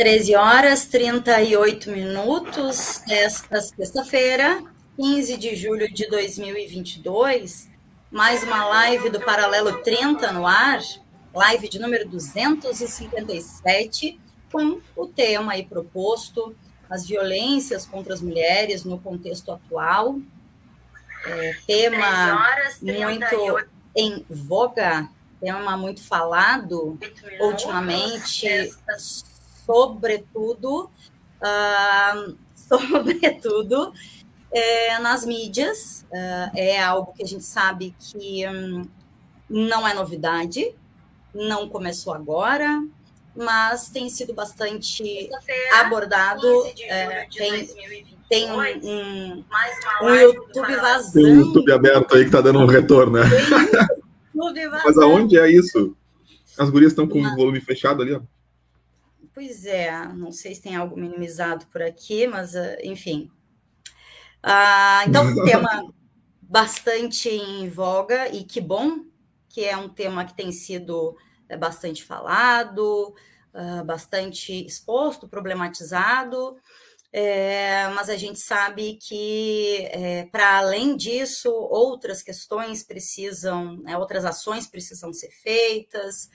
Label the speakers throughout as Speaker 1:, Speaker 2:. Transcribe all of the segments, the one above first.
Speaker 1: 13 horas 38 minutos desta sexta-feira, 15 de julho de 2022. Mais uma live do Paralelo 30 no ar, live de número 257, com o tema aí proposto, as violências contra as mulheres no contexto atual. É, tema muito em voga, tema muito falado ultimamente sobretudo, uh, sobretudo é, nas mídias. Uh, é algo que a gente sabe que um, não é novidade, não começou agora, mas tem sido bastante abordado. É, tem, tem um, um, um YouTube vazando. Tem um
Speaker 2: YouTube aberto aí que está dando um retorno, né? Mas aonde é isso? As gurias estão com o volume fechado ali, ó.
Speaker 1: Pois é, não sei se tem algo minimizado por aqui, mas uh, enfim. Uh, então, um tema bastante em voga, e que bom que é um tema que tem sido é, bastante falado, uh, bastante exposto, problematizado, é, mas a gente sabe que, é, para além disso, outras questões precisam, né, outras ações precisam ser feitas,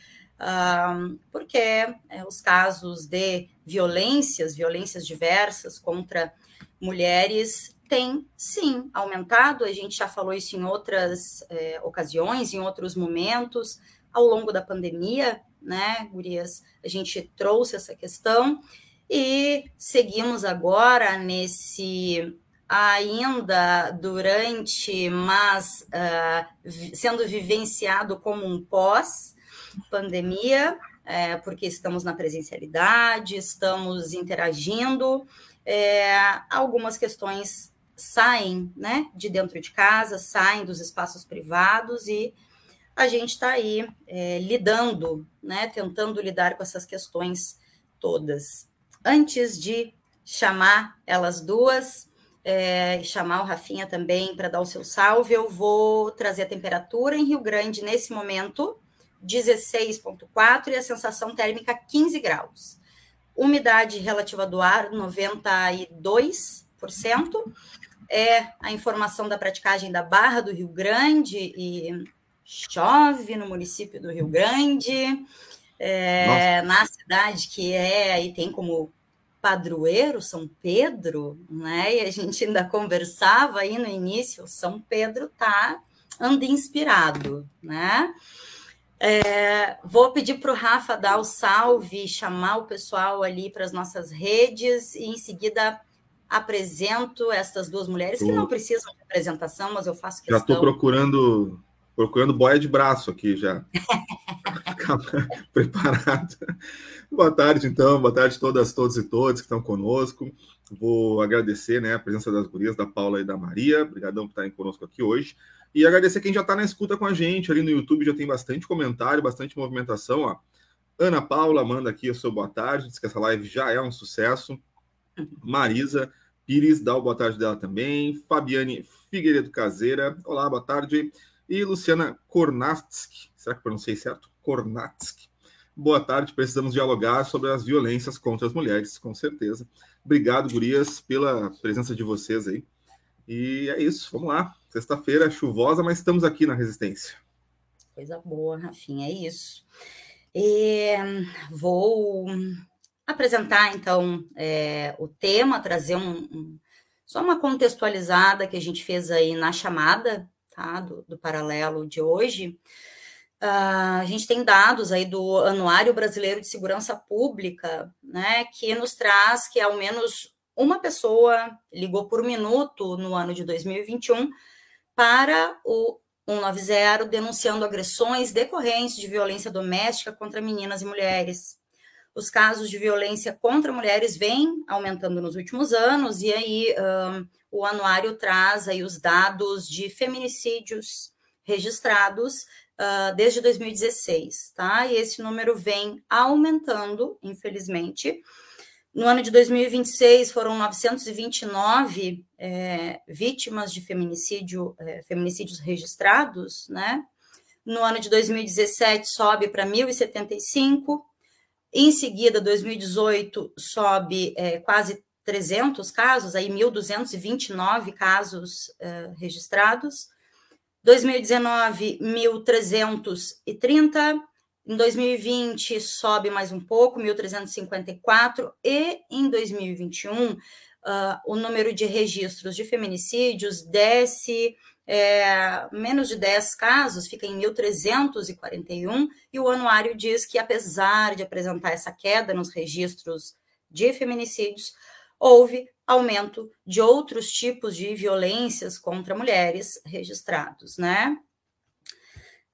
Speaker 1: porque é, os casos de violências, violências diversas contra mulheres, têm sim aumentado. A gente já falou isso em outras é, ocasiões, em outros momentos, ao longo da pandemia, né, Gurias? A gente trouxe essa questão e seguimos agora nesse ainda durante, mas uh, sendo vivenciado como um pós, pandemia, é, porque estamos na presencialidade, estamos interagindo, é, algumas questões saem né, de dentro de casa, saem dos espaços privados e a gente está aí é, lidando, né, tentando lidar com essas questões todas. Antes de chamar elas duas, é, chamar o Rafinha também para dar o seu salve, eu vou trazer a temperatura em Rio Grande nesse momento, 16,4 e a sensação térmica 15 graus. Umidade relativa do ar 92%. É a informação da praticagem da Barra do Rio Grande e chove no município do Rio Grande, é, na cidade que é e tem como padroeiro São Pedro, né? E a gente ainda conversava aí no início, São Pedro tá anda inspirado, né? É, vou pedir para o Rafa dar o salve, chamar o pessoal ali para as nossas redes e em seguida apresento essas duas mulheres que não precisam de apresentação, mas eu faço questão.
Speaker 2: Já estou procurando procurando boia de braço aqui já. preparado. Boa tarde, então. Boa tarde a todas, todos e todos que estão conosco. Vou agradecer né, a presença das gurias, da Paula e da Maria. Obrigadão por estarem conosco aqui hoje. E agradecer quem já está na escuta com a gente. Ali no YouTube já tem bastante comentário, bastante movimentação. Ó. Ana Paula manda aqui a sua boa tarde, diz que essa live já é um sucesso. Marisa Pires dá o boa tarde dela também. Fabiane Figueiredo Caseira, olá, boa tarde. E Luciana Kornatsky, será que pronunciei certo? Kornatsky. Boa tarde, precisamos dialogar sobre as violências contra as mulheres, com certeza. Obrigado, gurias, pela presença de vocês aí. E é isso, vamos lá. Sexta-feira chuvosa, mas estamos aqui na Resistência.
Speaker 1: Coisa boa, Rafinha, é isso. E, vou apresentar, então, é, o tema, trazer um, um, só uma contextualizada que a gente fez aí na chamada tá, do, do paralelo de hoje. Uh, a gente tem dados aí do Anuário Brasileiro de Segurança Pública, né, que nos traz que ao menos uma pessoa ligou por minuto no ano de 2021 para o 190 denunciando agressões decorrentes de violência doméstica contra meninas e mulheres. Os casos de violência contra mulheres vêm aumentando nos últimos anos, e aí o anuário traz aí os dados de feminicídios registrados uh, desde 2016, tá? E esse número vem aumentando, infelizmente. No ano de 2026 foram 929 é, vítimas de feminicídio, é, feminicídios registrados, né? No ano de 2017 sobe para 1.075. Em seguida, 2018 sobe é, quase 300 casos, aí 1.229 casos é, registrados. 2019, 1.330. Em 2020, sobe mais um pouco, 1.354. E em 2021, uh, o número de registros de feminicídios desce é, menos de 10 casos, fica em 1.341, e o anuário diz que, apesar de apresentar essa queda nos registros de feminicídios, houve aumento de outros tipos de violências contra mulheres registrados, né?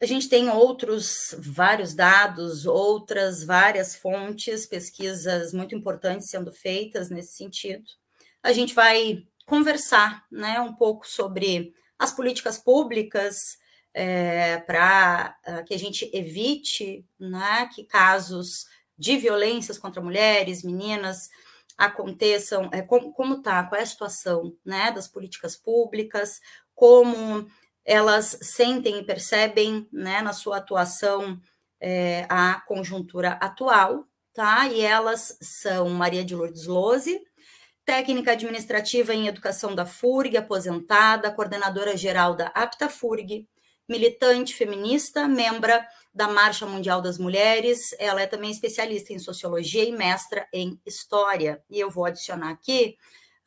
Speaker 1: A gente tem outros vários dados, outras várias fontes, pesquisas muito importantes sendo feitas nesse sentido. A gente vai conversar, né, um pouco sobre as políticas públicas é, para uh, que a gente evite, né, que casos de violências contra mulheres, meninas, aconteçam, é, como está, qual é a situação né, das políticas públicas, como elas sentem e percebem né, na sua atuação é, a conjuntura atual, tá? E elas são Maria de Lourdes Lose, técnica administrativa em educação da FURG, aposentada, coordenadora geral da APTA FURG, militante feminista, membra da Marcha Mundial das Mulheres. Ela é também especialista em sociologia e mestra em história. E eu vou adicionar aqui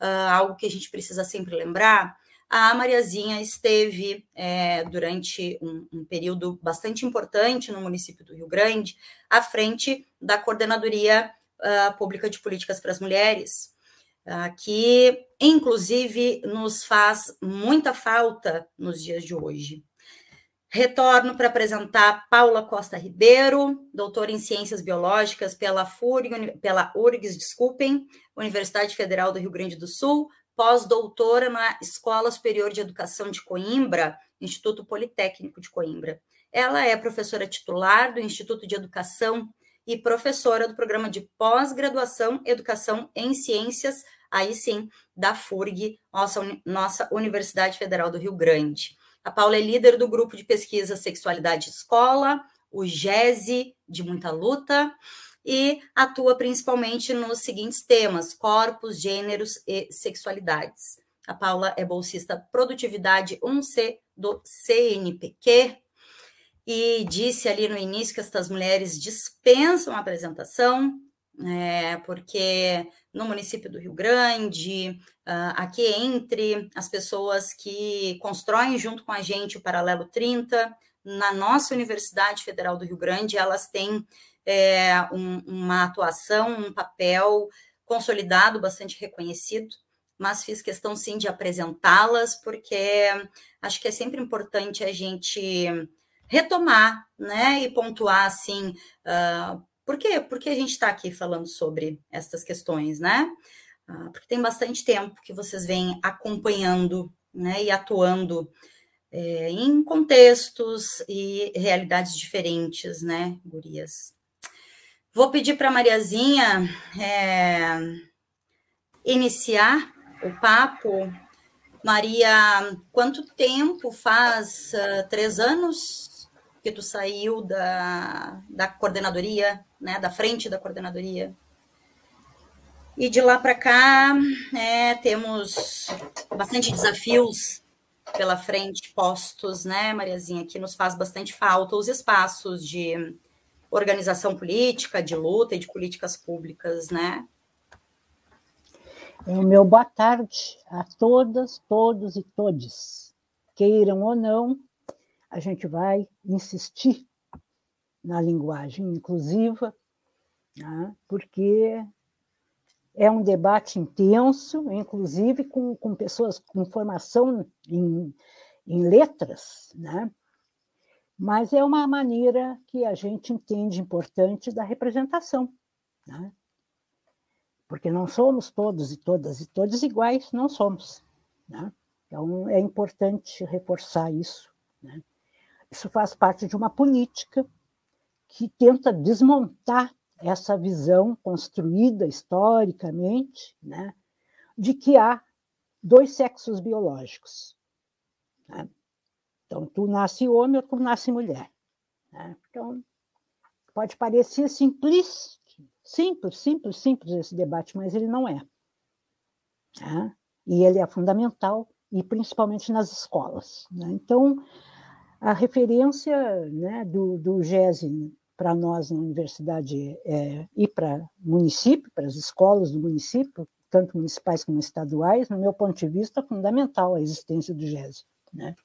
Speaker 1: uh, algo que a gente precisa sempre lembrar. A Mariazinha esteve é, durante um, um, período bastante importante no município do Rio Grande, à frente da Coordenadoria uh, Pública de Políticas para as Mulheres, uh, que inclusive nos faz muita falta nos dias de hoje. Retorno para apresentar Paula Costa Ribeiro, doutora em Ciências Biológicas pela FURG, pela URGS, desculpem, Universidade Federal do Rio Grande do Sul, pós-doutora na Escola Superior de Educação de Coimbra, Instituto Politécnico de Coimbra. Ela é professora titular do Instituto de Educação e professora do programa de pós-graduação Educação em Ciências, aí sim, da FURG, nossa, nossa Universidade Federal do Rio Grande. A Paula é líder do grupo de pesquisa Sexualidade Escola, o GESE, de muita luta, e atua principalmente nos seguintes temas: corpos, gêneros e sexualidades. A Paula é bolsista Produtividade 1C do CNPq e disse ali no início que estas mulheres dispensam a apresentação, é, porque no município do Rio Grande, uh, aqui entre as pessoas que constroem junto com a gente o Paralelo 30, na nossa Universidade Federal do Rio Grande, elas têm é, um, uma atuação, um papel consolidado, bastante reconhecido, mas fiz questão sim de apresentá-las, porque acho que é sempre importante a gente retomar né, e pontuar assim. Uh, por quê? Porque a gente está aqui falando sobre essas questões, né? Ah, porque tem bastante tempo que vocês vêm acompanhando né, e atuando é, em contextos e realidades diferentes, né, gurias? Vou pedir para a Mariazinha é, iniciar o papo. Maria, quanto tempo faz? Uh, três anos que tu saiu da, da coordenadoria, né, da frente da coordenadoria. E de lá para cá, é, temos bastante desafios pela frente postos, né, Mariazinha, que nos faz bastante falta os espaços de organização política, de luta e de políticas públicas, né?
Speaker 3: É o meu boa tarde a todas, todos e todes, queiram ou não, a gente vai insistir na linguagem inclusiva, né? porque é um debate intenso, inclusive com, com pessoas com formação em, em letras, né? Mas é uma maneira que a gente entende importante da representação. Né? Porque não somos todos e todas e todos iguais, não somos. Né? Então, é importante reforçar isso. Né? Isso faz parte de uma política que tenta desmontar essa visão construída historicamente né, de que há dois sexos biológicos. Né? Então, tu nasce homem ou tu nasce mulher. Né? Então, pode parecer simples, simples, simples, simples esse debate, mas ele não é. Né? E ele é fundamental, e principalmente nas escolas. Né? Então, a referência né, do, do GESE para nós na universidade é, e para município, para as escolas do município, tanto municipais como estaduais, no meu ponto de vista, é fundamental a existência do GESE. Né?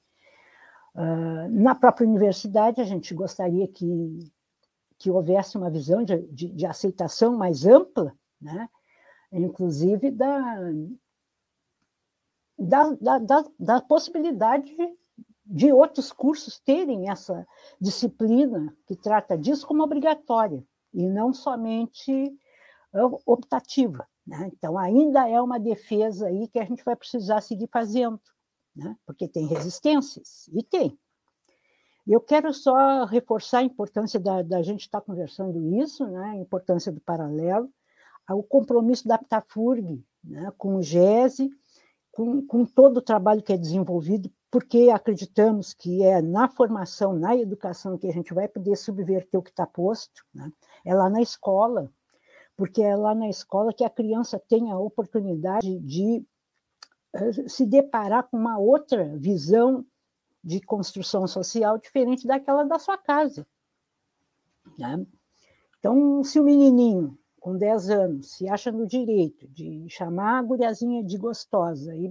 Speaker 3: Uh, na própria universidade, a gente gostaria que, que houvesse uma visão de, de, de aceitação mais ampla, né? inclusive da, da, da, da, da possibilidade de outros cursos terem essa disciplina que trata disso como obrigatória e não somente optativa. Né? Então, ainda é uma defesa aí que a gente vai precisar seguir fazendo, né? porque tem resistências, e tem. Eu quero só reforçar a importância da, da gente estar conversando isso, né? a importância do paralelo, o compromisso da Aptafurg né? com o GESE, com, com todo o trabalho que é desenvolvido porque acreditamos que é na formação, na educação, que a gente vai poder subverter o que está posto, né? é lá na escola, porque é lá na escola que a criança tem a oportunidade de se deparar com uma outra visão de construção social diferente daquela da sua casa. Né? Então, se o menininho com 10 anos se acha no direito de chamar a guriazinha de gostosa e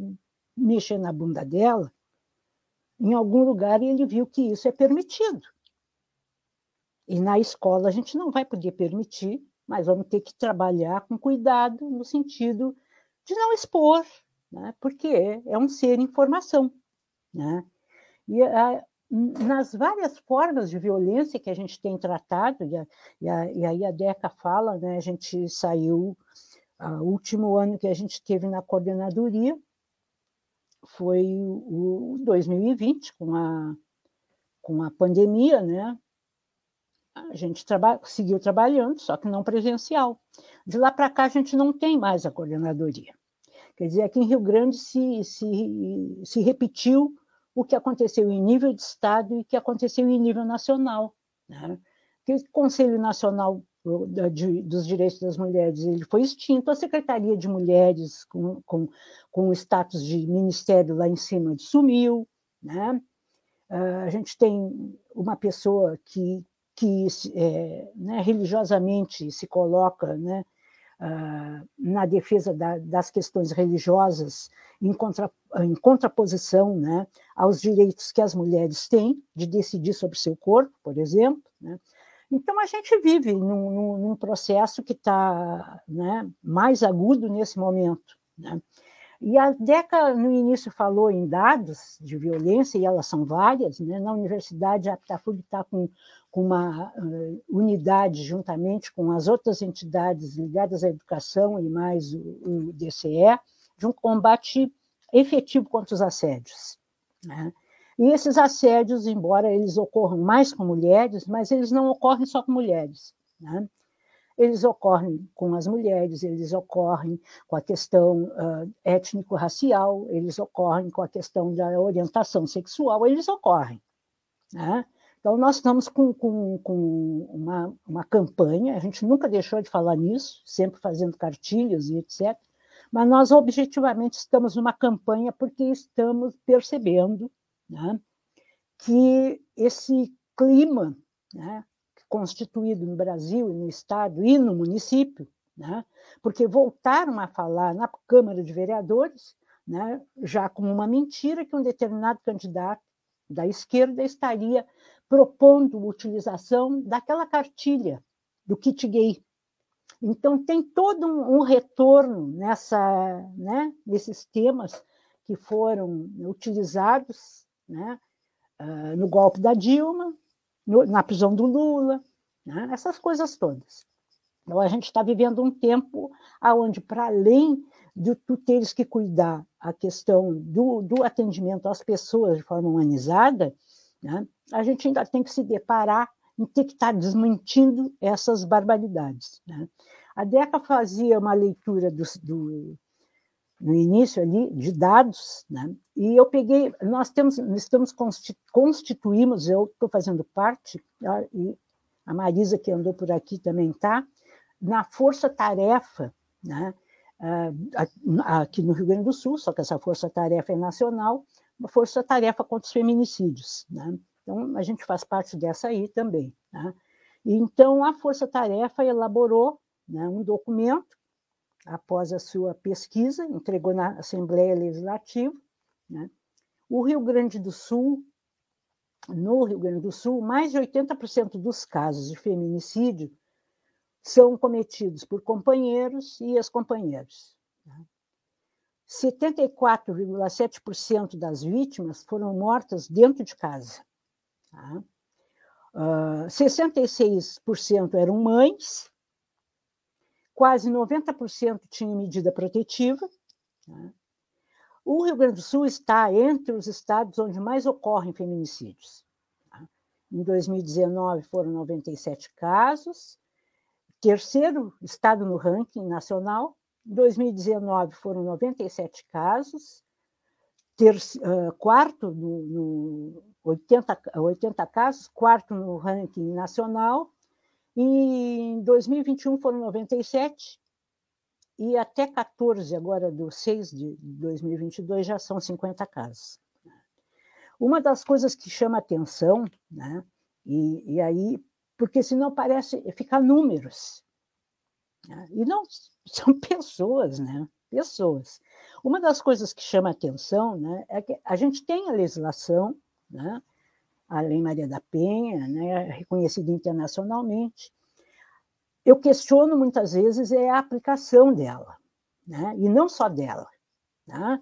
Speaker 3: mexer na bunda dela, em algum lugar ele viu que isso é permitido. E na escola a gente não vai poder permitir, mas vamos ter que trabalhar com cuidado no sentido de não expor, né? porque é um ser em formação. Né? E a, nas várias formas de violência que a gente tem tratado, e, a, e, a, e aí a DECA fala, né? a gente saiu, o último ano que a gente teve na coordenadoria, foi o 2020, com a, com a pandemia, né? A gente traba seguiu trabalhando, só que não presencial. De lá para cá, a gente não tem mais a coordenadoria. Quer dizer, aqui em Rio Grande se, se, se repetiu o que aconteceu em nível de Estado e o que aconteceu em nível nacional. Né? Que o Conselho Nacional de, dos direitos das mulheres ele foi extinto, a Secretaria de Mulheres, com, com, com o status de ministério lá em cima, sumiu. Né? Uh, a gente tem uma pessoa que, que é, né, religiosamente se coloca né, na defesa da, das questões religiosas, em, contra, em contraposição né, aos direitos que as mulheres têm de decidir sobre seu corpo, por exemplo. Né? Então, a gente vive num, num processo que está né, mais agudo nesse momento. Né? E a DECA, no início, falou em dados de violência, e elas são várias. Né? Na universidade, a Aptafug está com, com uma uh, unidade, juntamente com as outras entidades ligadas à educação e mais o, o DCE, de um combate efetivo contra os assédios. Né? E esses assédios, embora eles ocorram mais com mulheres, mas eles não ocorrem só com mulheres. Né? Eles ocorrem com as mulheres, eles ocorrem com a questão uh, étnico-racial, eles ocorrem com a questão da orientação sexual, eles ocorrem. Né? Então, nós estamos com, com, com uma, uma campanha, a gente nunca deixou de falar nisso, sempre fazendo cartilhas e etc., mas nós objetivamente estamos numa campanha porque estamos percebendo né, que esse clima né, constituído no Brasil, no Estado e no município, né, porque voltaram a falar na Câmara de Vereadores, né, já como uma mentira que um determinado candidato da esquerda estaria propondo a utilização daquela cartilha do kit gay. Então, tem todo um, um retorno nessa, né, nesses temas que foram utilizados né, uh, no golpe da Dilma, na prisão do Lula, né, essas coisas todas. Então, a gente está vivendo um tempo onde, para além de tu teres que cuidar a questão do, do atendimento às pessoas de forma humanizada, né, a gente ainda tem que se deparar em ter que estar tá desmentindo essas barbaridades. Né? A DECA fazia uma leitura do, do, no início ali de dados, né? e eu peguei, nós temos, estamos constituímos, eu estou fazendo parte, e a Marisa que andou por aqui também está, na força-tarefa, né? Ah, aqui no Rio Grande do Sul, só que essa força-tarefa é nacional, uma força-tarefa contra os feminicídios. Né? Então, a gente faz parte dessa aí também. Né? Então, a força-tarefa elaborou né, um documento após a sua pesquisa, entregou na Assembleia Legislativa. Né? O Rio Grande do Sul, no Rio Grande do Sul, mais de 80% dos casos de feminicídio são cometidos por companheiros e ex-companheiros. 74,7% né? das vítimas foram mortas dentro de casa. Tá? Uh, 66% eram mães, quase 90% tinham medida protetiva. Tá? O Rio Grande do Sul está entre os estados onde mais ocorrem feminicídios. Tá? Em 2019 foram 97 casos, terceiro estado no ranking nacional. Em 2019 foram 97 casos, ter, quarto no, no 80, 80 casos, quarto no ranking nacional. E em 2021 foram 97 e até 14 agora do 6 de 2022 já são 50 casos. Uma das coisas que chama atenção, né, e, e aí porque senão parece ficar números. Né? E não são pessoas, né? Pessoas. Uma das coisas que chama atenção né, é que a gente tem a legislação, né, a Lei Maria da Penha, né, reconhecida internacionalmente. Eu questiono muitas vezes é a aplicação dela, né, e não só dela. Né?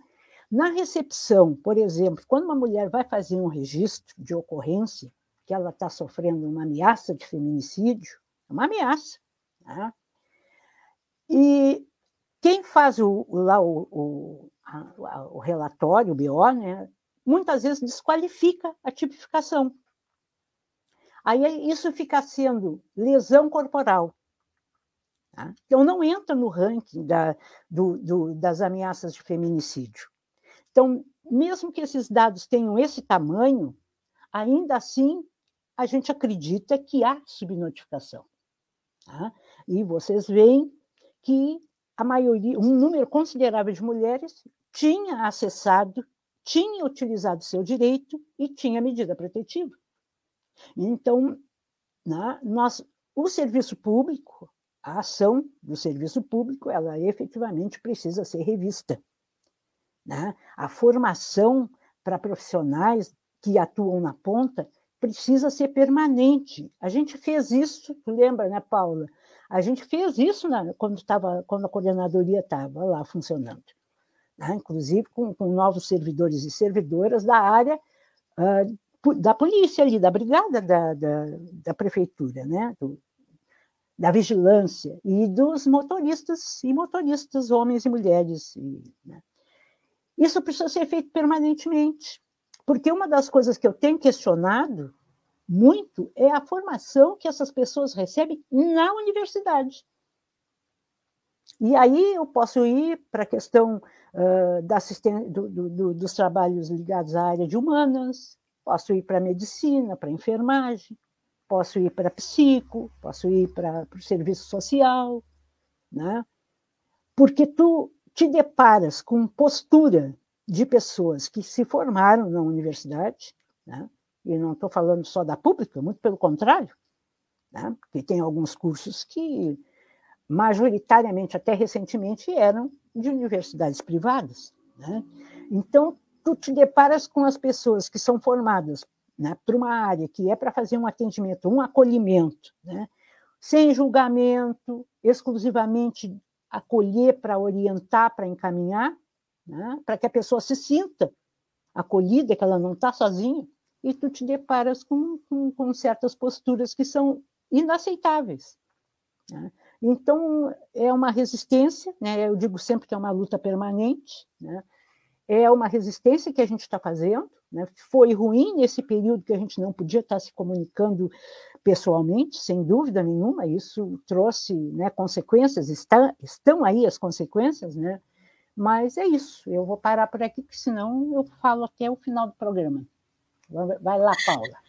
Speaker 3: Na recepção, por exemplo, quando uma mulher vai fazer um registro de ocorrência, que ela está sofrendo uma ameaça de feminicídio, é uma ameaça. Né? E quem faz o, lá o, o, a, o relatório, o BO, né, muitas vezes desqualifica a tipificação. Aí isso fica sendo lesão corporal. Tá? Então, não entra no ranking da, do, do, das ameaças de feminicídio. Então, mesmo que esses dados tenham esse tamanho, ainda assim a gente acredita que há subnotificação. Tá? E vocês veem que a maioria, um número considerável de mulheres tinha acessado, tinha utilizado seu direito e tinha medida protetiva. Então, né, nós, o serviço público, a ação do serviço público, ela efetivamente precisa ser revista. Né? A formação para profissionais que atuam na ponta precisa ser permanente. A gente fez isso, tu lembra, né, Paula? A gente fez isso na, quando, tava, quando a coordenadoria estava lá funcionando, né? inclusive com, com, novos servidores e servidoras da área uh, da polícia ali, da brigada da, da, da prefeitura, né? Do, da vigilância e dos motoristas e motoristas, homens e mulheres. E, né? Isso precisa ser feito permanentemente. Porque uma das coisas que eu tenho questionado muito é a formação que essas pessoas recebem na universidade. E aí eu posso ir para a questão uh, da do, do, dos trabalhos ligados à área de humanas, posso ir para a medicina, para a enfermagem, posso ir para psico, posso ir para o serviço social, né? porque tu te deparas com postura de pessoas que se formaram na universidade, né? e não estou falando só da pública, muito pelo contrário, né? porque tem alguns cursos que, majoritariamente, até recentemente, eram de universidades privadas. Né? Então, tu te deparas com as pessoas que são formadas né, para uma área que é para fazer um atendimento, um acolhimento, né, sem julgamento, exclusivamente acolher para orientar, para encaminhar, né, para que a pessoa se sinta acolhida, que ela não está sozinha, e tu te deparas com, com, com, certas posturas que são inaceitáveis. Então, é uma resistência, né? eu digo sempre que é uma luta permanente, né? é uma resistência que a gente está fazendo. Né? Foi ruim nesse período que a gente não podia estar tá se comunicando pessoalmente, sem dúvida nenhuma, isso trouxe né, consequências, está, estão aí as consequências, né? mas é isso, eu vou parar por aqui, porque senão eu falo até o final do programa. Vai lá, Paula.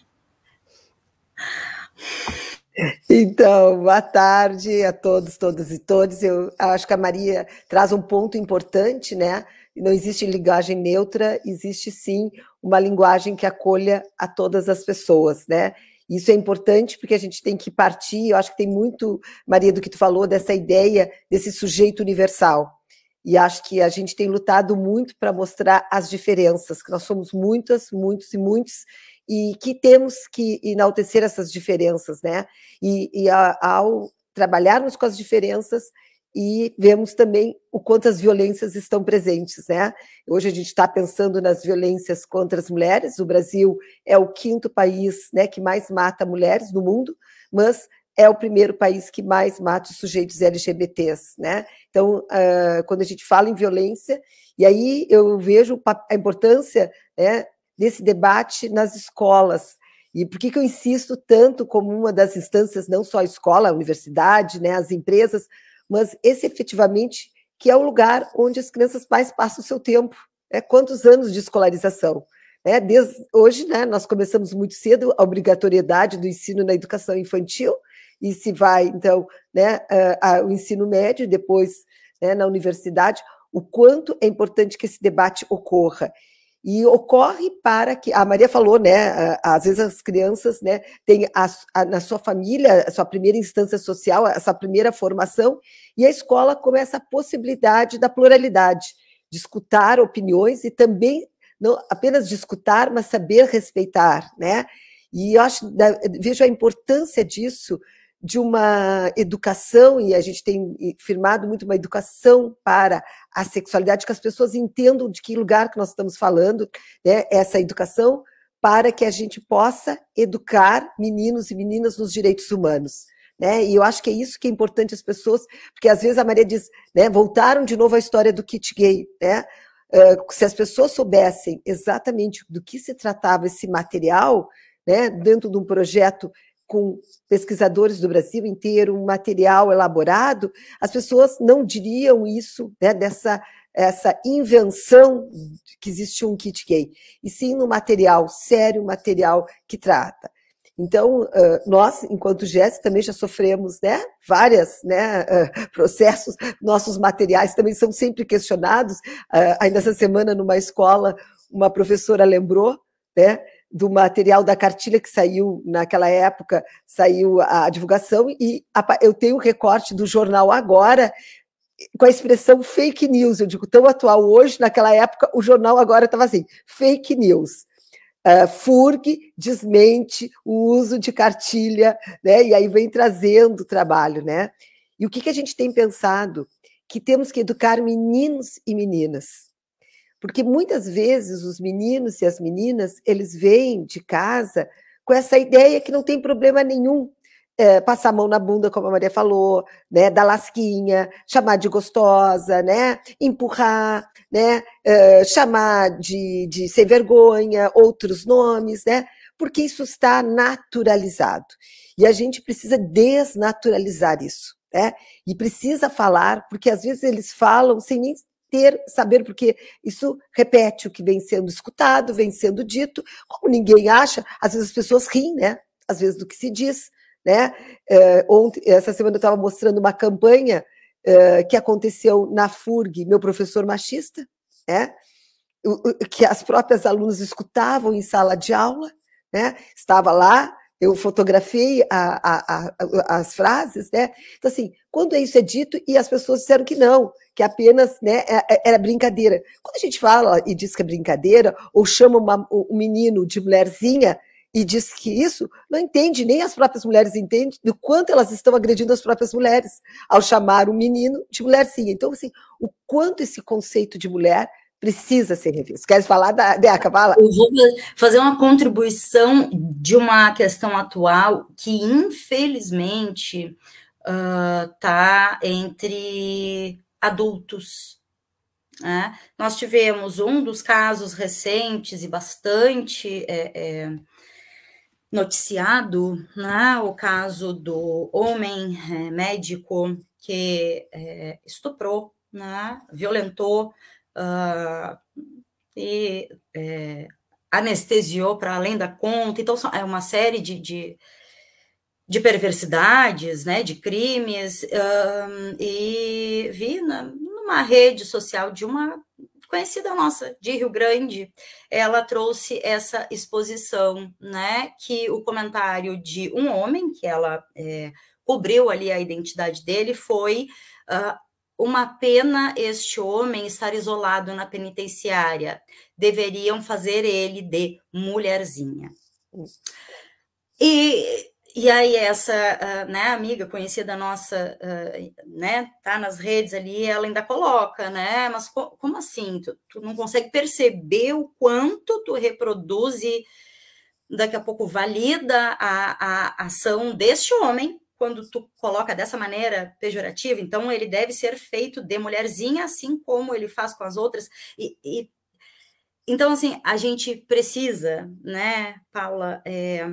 Speaker 4: Então, boa tarde a todos, todas e todos. Eu acho que a Maria traz um ponto importante, né? Não existe linguagem neutra, existe sim uma linguagem que acolha a todas as pessoas, né? Isso é importante porque a gente tem que partir, eu acho que tem muito, Maria, do que tu falou, dessa ideia desse sujeito universal. E acho que a gente tem lutado muito para mostrar as diferenças, que nós somos muitas, muitos e muitos, e que temos que enaltecer essas diferenças, né? E, e ao trabalharmos com as diferenças, e vemos também o quanto as violências estão presentes, né? Hoje a gente está pensando nas violências contra as mulheres. O Brasil é o quinto país, né, que mais mata mulheres no mundo, mas é o primeiro país que mais mata os sujeitos LGBTs, né? Então, uh, quando a gente fala em violência, e aí eu vejo a importância né, desse debate nas escolas. E por que, que eu insisto tanto como uma das instâncias, não só a escola, a universidade, né, as empresas, mas esse efetivamente que é o lugar onde as crianças mais passam o seu tempo. Né? Quantos anos de escolarização? Né? Desde hoje, né, nós começamos muito cedo a obrigatoriedade do ensino na educação infantil, e se vai, então, né, o ensino médio, depois né, na universidade, o quanto é importante que esse debate ocorra. E ocorre para que, a Maria falou, né, às vezes as crianças, né, têm a, a, na sua família, a sua primeira instância social, essa primeira formação, e a escola começa a possibilidade da pluralidade, de escutar opiniões e também não apenas de escutar, mas saber respeitar, né? E eu acho, vejo a importância disso de uma educação, e a gente tem firmado muito uma educação para a sexualidade, que as pessoas entendam de que lugar que nós estamos falando, né, essa educação, para que a gente possa educar meninos e meninas nos direitos humanos. Né? E eu acho que é isso que é importante as pessoas, porque às vezes a Maria diz, né, voltaram de novo à história do kit gay, né? Uh, se as pessoas soubessem exatamente do que se tratava esse material, né, dentro de um projeto com pesquisadores do Brasil inteiro, um material elaborado, as pessoas não diriam isso, né, dessa essa invenção que existe um kit gay, e sim no material sério, material que trata. Então, nós, enquanto GES, também já sofremos né, vários né, processos, nossos materiais também são sempre questionados. Ainda essa semana, numa escola, uma professora lembrou né, do material da cartilha que saiu naquela época, saiu a divulgação, e eu tenho o recorte do jornal agora, com a expressão fake news, eu digo tão atual hoje, naquela época o jornal agora estava assim, fake news. Uh, FURG desmente o uso de cartilha, né? E aí vem trazendo trabalho, né? E o que, que a gente tem pensado? Que temos que educar meninos e meninas porque muitas vezes os meninos e as meninas, eles vêm de casa com essa ideia que não tem problema nenhum é, passar a mão na bunda, como a Maria falou, né, dar lasquinha, chamar de gostosa, né, empurrar, né, é, chamar de, de sem vergonha, outros nomes, né, porque isso está naturalizado. E a gente precisa desnaturalizar isso. Né? E precisa falar, porque às vezes eles falam sem nem ter, saber, porque isso repete o que vem sendo escutado, vem sendo dito, como ninguém acha, às vezes as pessoas riem, né? Às vezes do que se diz, né? É, ontem, essa semana eu estava mostrando uma campanha é, que aconteceu na FURG, meu professor machista, né? que as próprias alunas escutavam em sala de aula, né? Estava lá, eu fotografei a, a, a, as frases, né? Então, assim, quando isso é dito, e as pessoas disseram que não, que apenas né, é, é, era brincadeira. Quando a gente fala e diz que é brincadeira, ou chama uma, um menino de mulherzinha, e diz que isso não entende, nem as próprias mulheres entendem, do quanto elas estão agredindo as próprias mulheres, ao chamar o menino de mulherzinha. Então, assim, o quanto esse conceito de mulher precisa ser revisto. Queres falar da Deca? Fala.
Speaker 1: Eu vou fazer uma contribuição de uma questão atual que, infelizmente, está uh, entre adultos. Né? Nós tivemos um dos casos recentes e bastante é, é, noticiado, né? o caso do homem é, médico que é, estuprou, né? violentou uh, e é, anestesiou para além da conta. Então, é uma série de, de, de perversidades, né, de crimes, uh, e vi na, numa rede social de uma conhecida nossa de Rio Grande, ela trouxe essa exposição, né, que o comentário de um homem que ela é, cobriu ali a identidade dele foi uh, uma pena este homem estar isolado na penitenciária. Deveriam fazer ele de mulherzinha. E, e aí essa uh, né, amiga conhecida nossa, uh, né, tá nas redes ali, ela ainda coloca, né, mas co como assim? Tu, tu, não consegue perceber o quanto tu reproduz e daqui a pouco valida a, a ação deste homem, quando tu coloca dessa maneira pejorativa, então ele deve ser feito de mulherzinha, assim como ele faz com as outras. E, e então, assim, a gente precisa, né, Paula, é,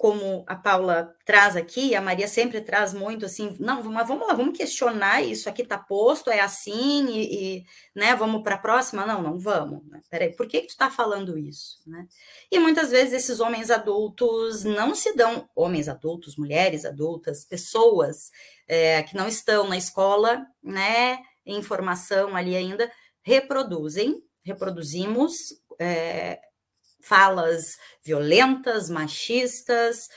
Speaker 1: como a Paula traz aqui, a Maria sempre traz muito assim, não, mas vamos lá, vamos questionar isso aqui está posto, é assim, e, e né, vamos para a próxima? Não, não vamos. Né? Peraí, por que, que tu está falando isso? Né? E muitas vezes esses homens adultos não se dão, homens adultos, mulheres adultas, pessoas é, que não estão na escola, né, em formação ali ainda, reproduzem, reproduzimos é, falas violentas, machistas,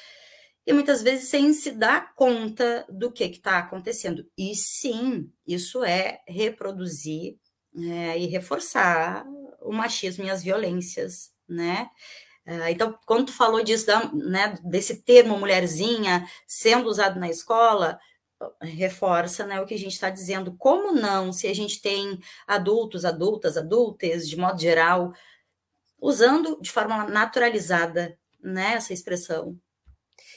Speaker 1: e muitas vezes sem se dar conta do que está acontecendo. E sim, isso é reproduzir é, e reforçar o machismo e as violências, né? É, então, quando tu falou disso, né, desse termo mulherzinha sendo usado na escola, reforça né, o que a gente está dizendo. Como não, se a gente tem adultos, adultas, adultas, de modo geral, usando de forma naturalizada né, essa expressão.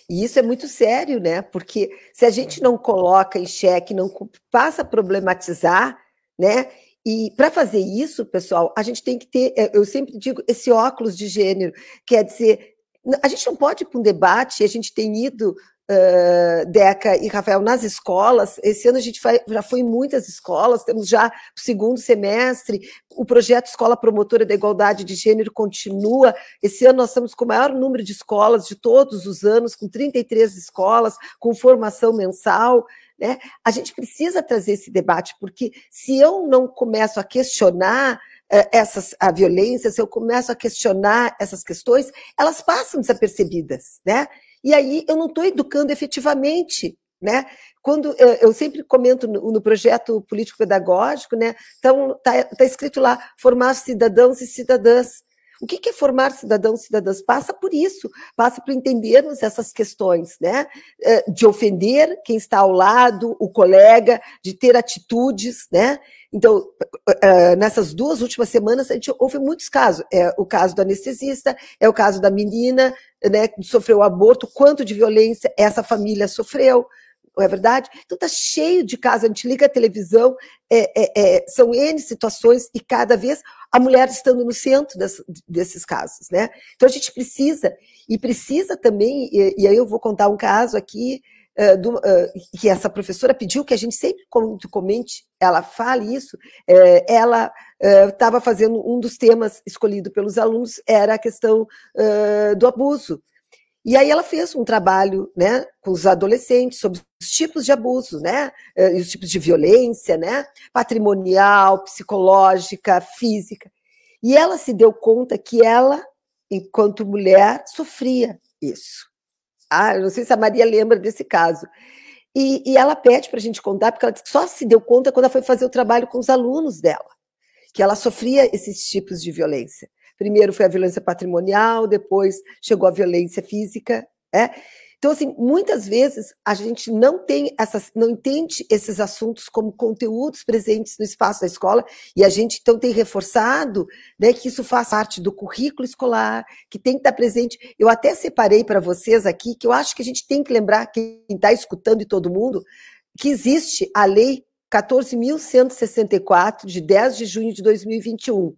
Speaker 4: E isso é muito sério, né? Porque se a gente não coloca em xeque, não passa a problematizar, né? E para fazer isso, pessoal, a gente tem que ter, é, eu sempre digo, esse óculos de gênero, quer dizer, a gente não pode ir para um debate, a gente tem ido uh, Deca e Rafael, nas escolas. Esse ano a gente já foi em muitas escolas, temos já o segundo semestre, o projeto Escola Promotora da Igualdade de Gênero continua. Esse ano nós estamos com o maior número de escolas de todos os anos, com 33 escolas, com formação mensal. Né? A gente precisa trazer esse debate, porque se eu não começo a questionar essas, a violência, se eu começo a questionar essas questões, elas passam desapercebidas, né? E aí eu não estou educando efetivamente, né? Quando eu sempre comento no, projeto político-pedagógico, né? Então está tá escrito lá formar cidadãos e cidadãs. O que é formar cidadãos e cidadãs? Passa por isso, passa por entendermos essas questões, né? É, de ofender quem está ao lado, o colega, de ter atitudes, né? Então, é, nessas duas últimas semanas, a gente houve muitos casos. É o caso do anestesista, é o caso da menina né, que sofreu aborto, quanto de violência essa família sofreu, não é verdade? Então está cheio de casos, a gente liga a televisão, é, é, é, são N situações e cada vez a mulher estando no centro desses casos, né? Então a gente precisa, e precisa também, e, e aí eu vou contar um caso aqui, uh, do, uh, que essa professora pediu que a gente sempre comente, ela fale isso, uh, ela estava fazendo um dos temas escolhido pelos alunos, era a questão do abuso, e aí ela fez um trabalho né, com os adolescentes sobre os tipos de abuso, né? E os tipos de violência, né? Patrimonial, psicológica, física. E ela se deu conta que ela, enquanto mulher, sofria isso. Ah, não sei se a Maria lembra desse caso. E, e ela pede para a gente contar, porque ela só se deu conta quando ela foi fazer o trabalho com os alunos dela, que ela sofria esses tipos de violência Primeiro foi a violência patrimonial, depois chegou a violência física. É? Então, assim, muitas vezes a gente não tem essas, não entende esses assuntos como conteúdos presentes no espaço da escola, e a gente então tem reforçado né, que isso faz parte do currículo escolar, que tem que estar presente. Eu até separei para vocês aqui que eu acho que a gente tem que lembrar, quem está escutando e todo mundo, que existe a lei 14.164, de 10 de junho de 2021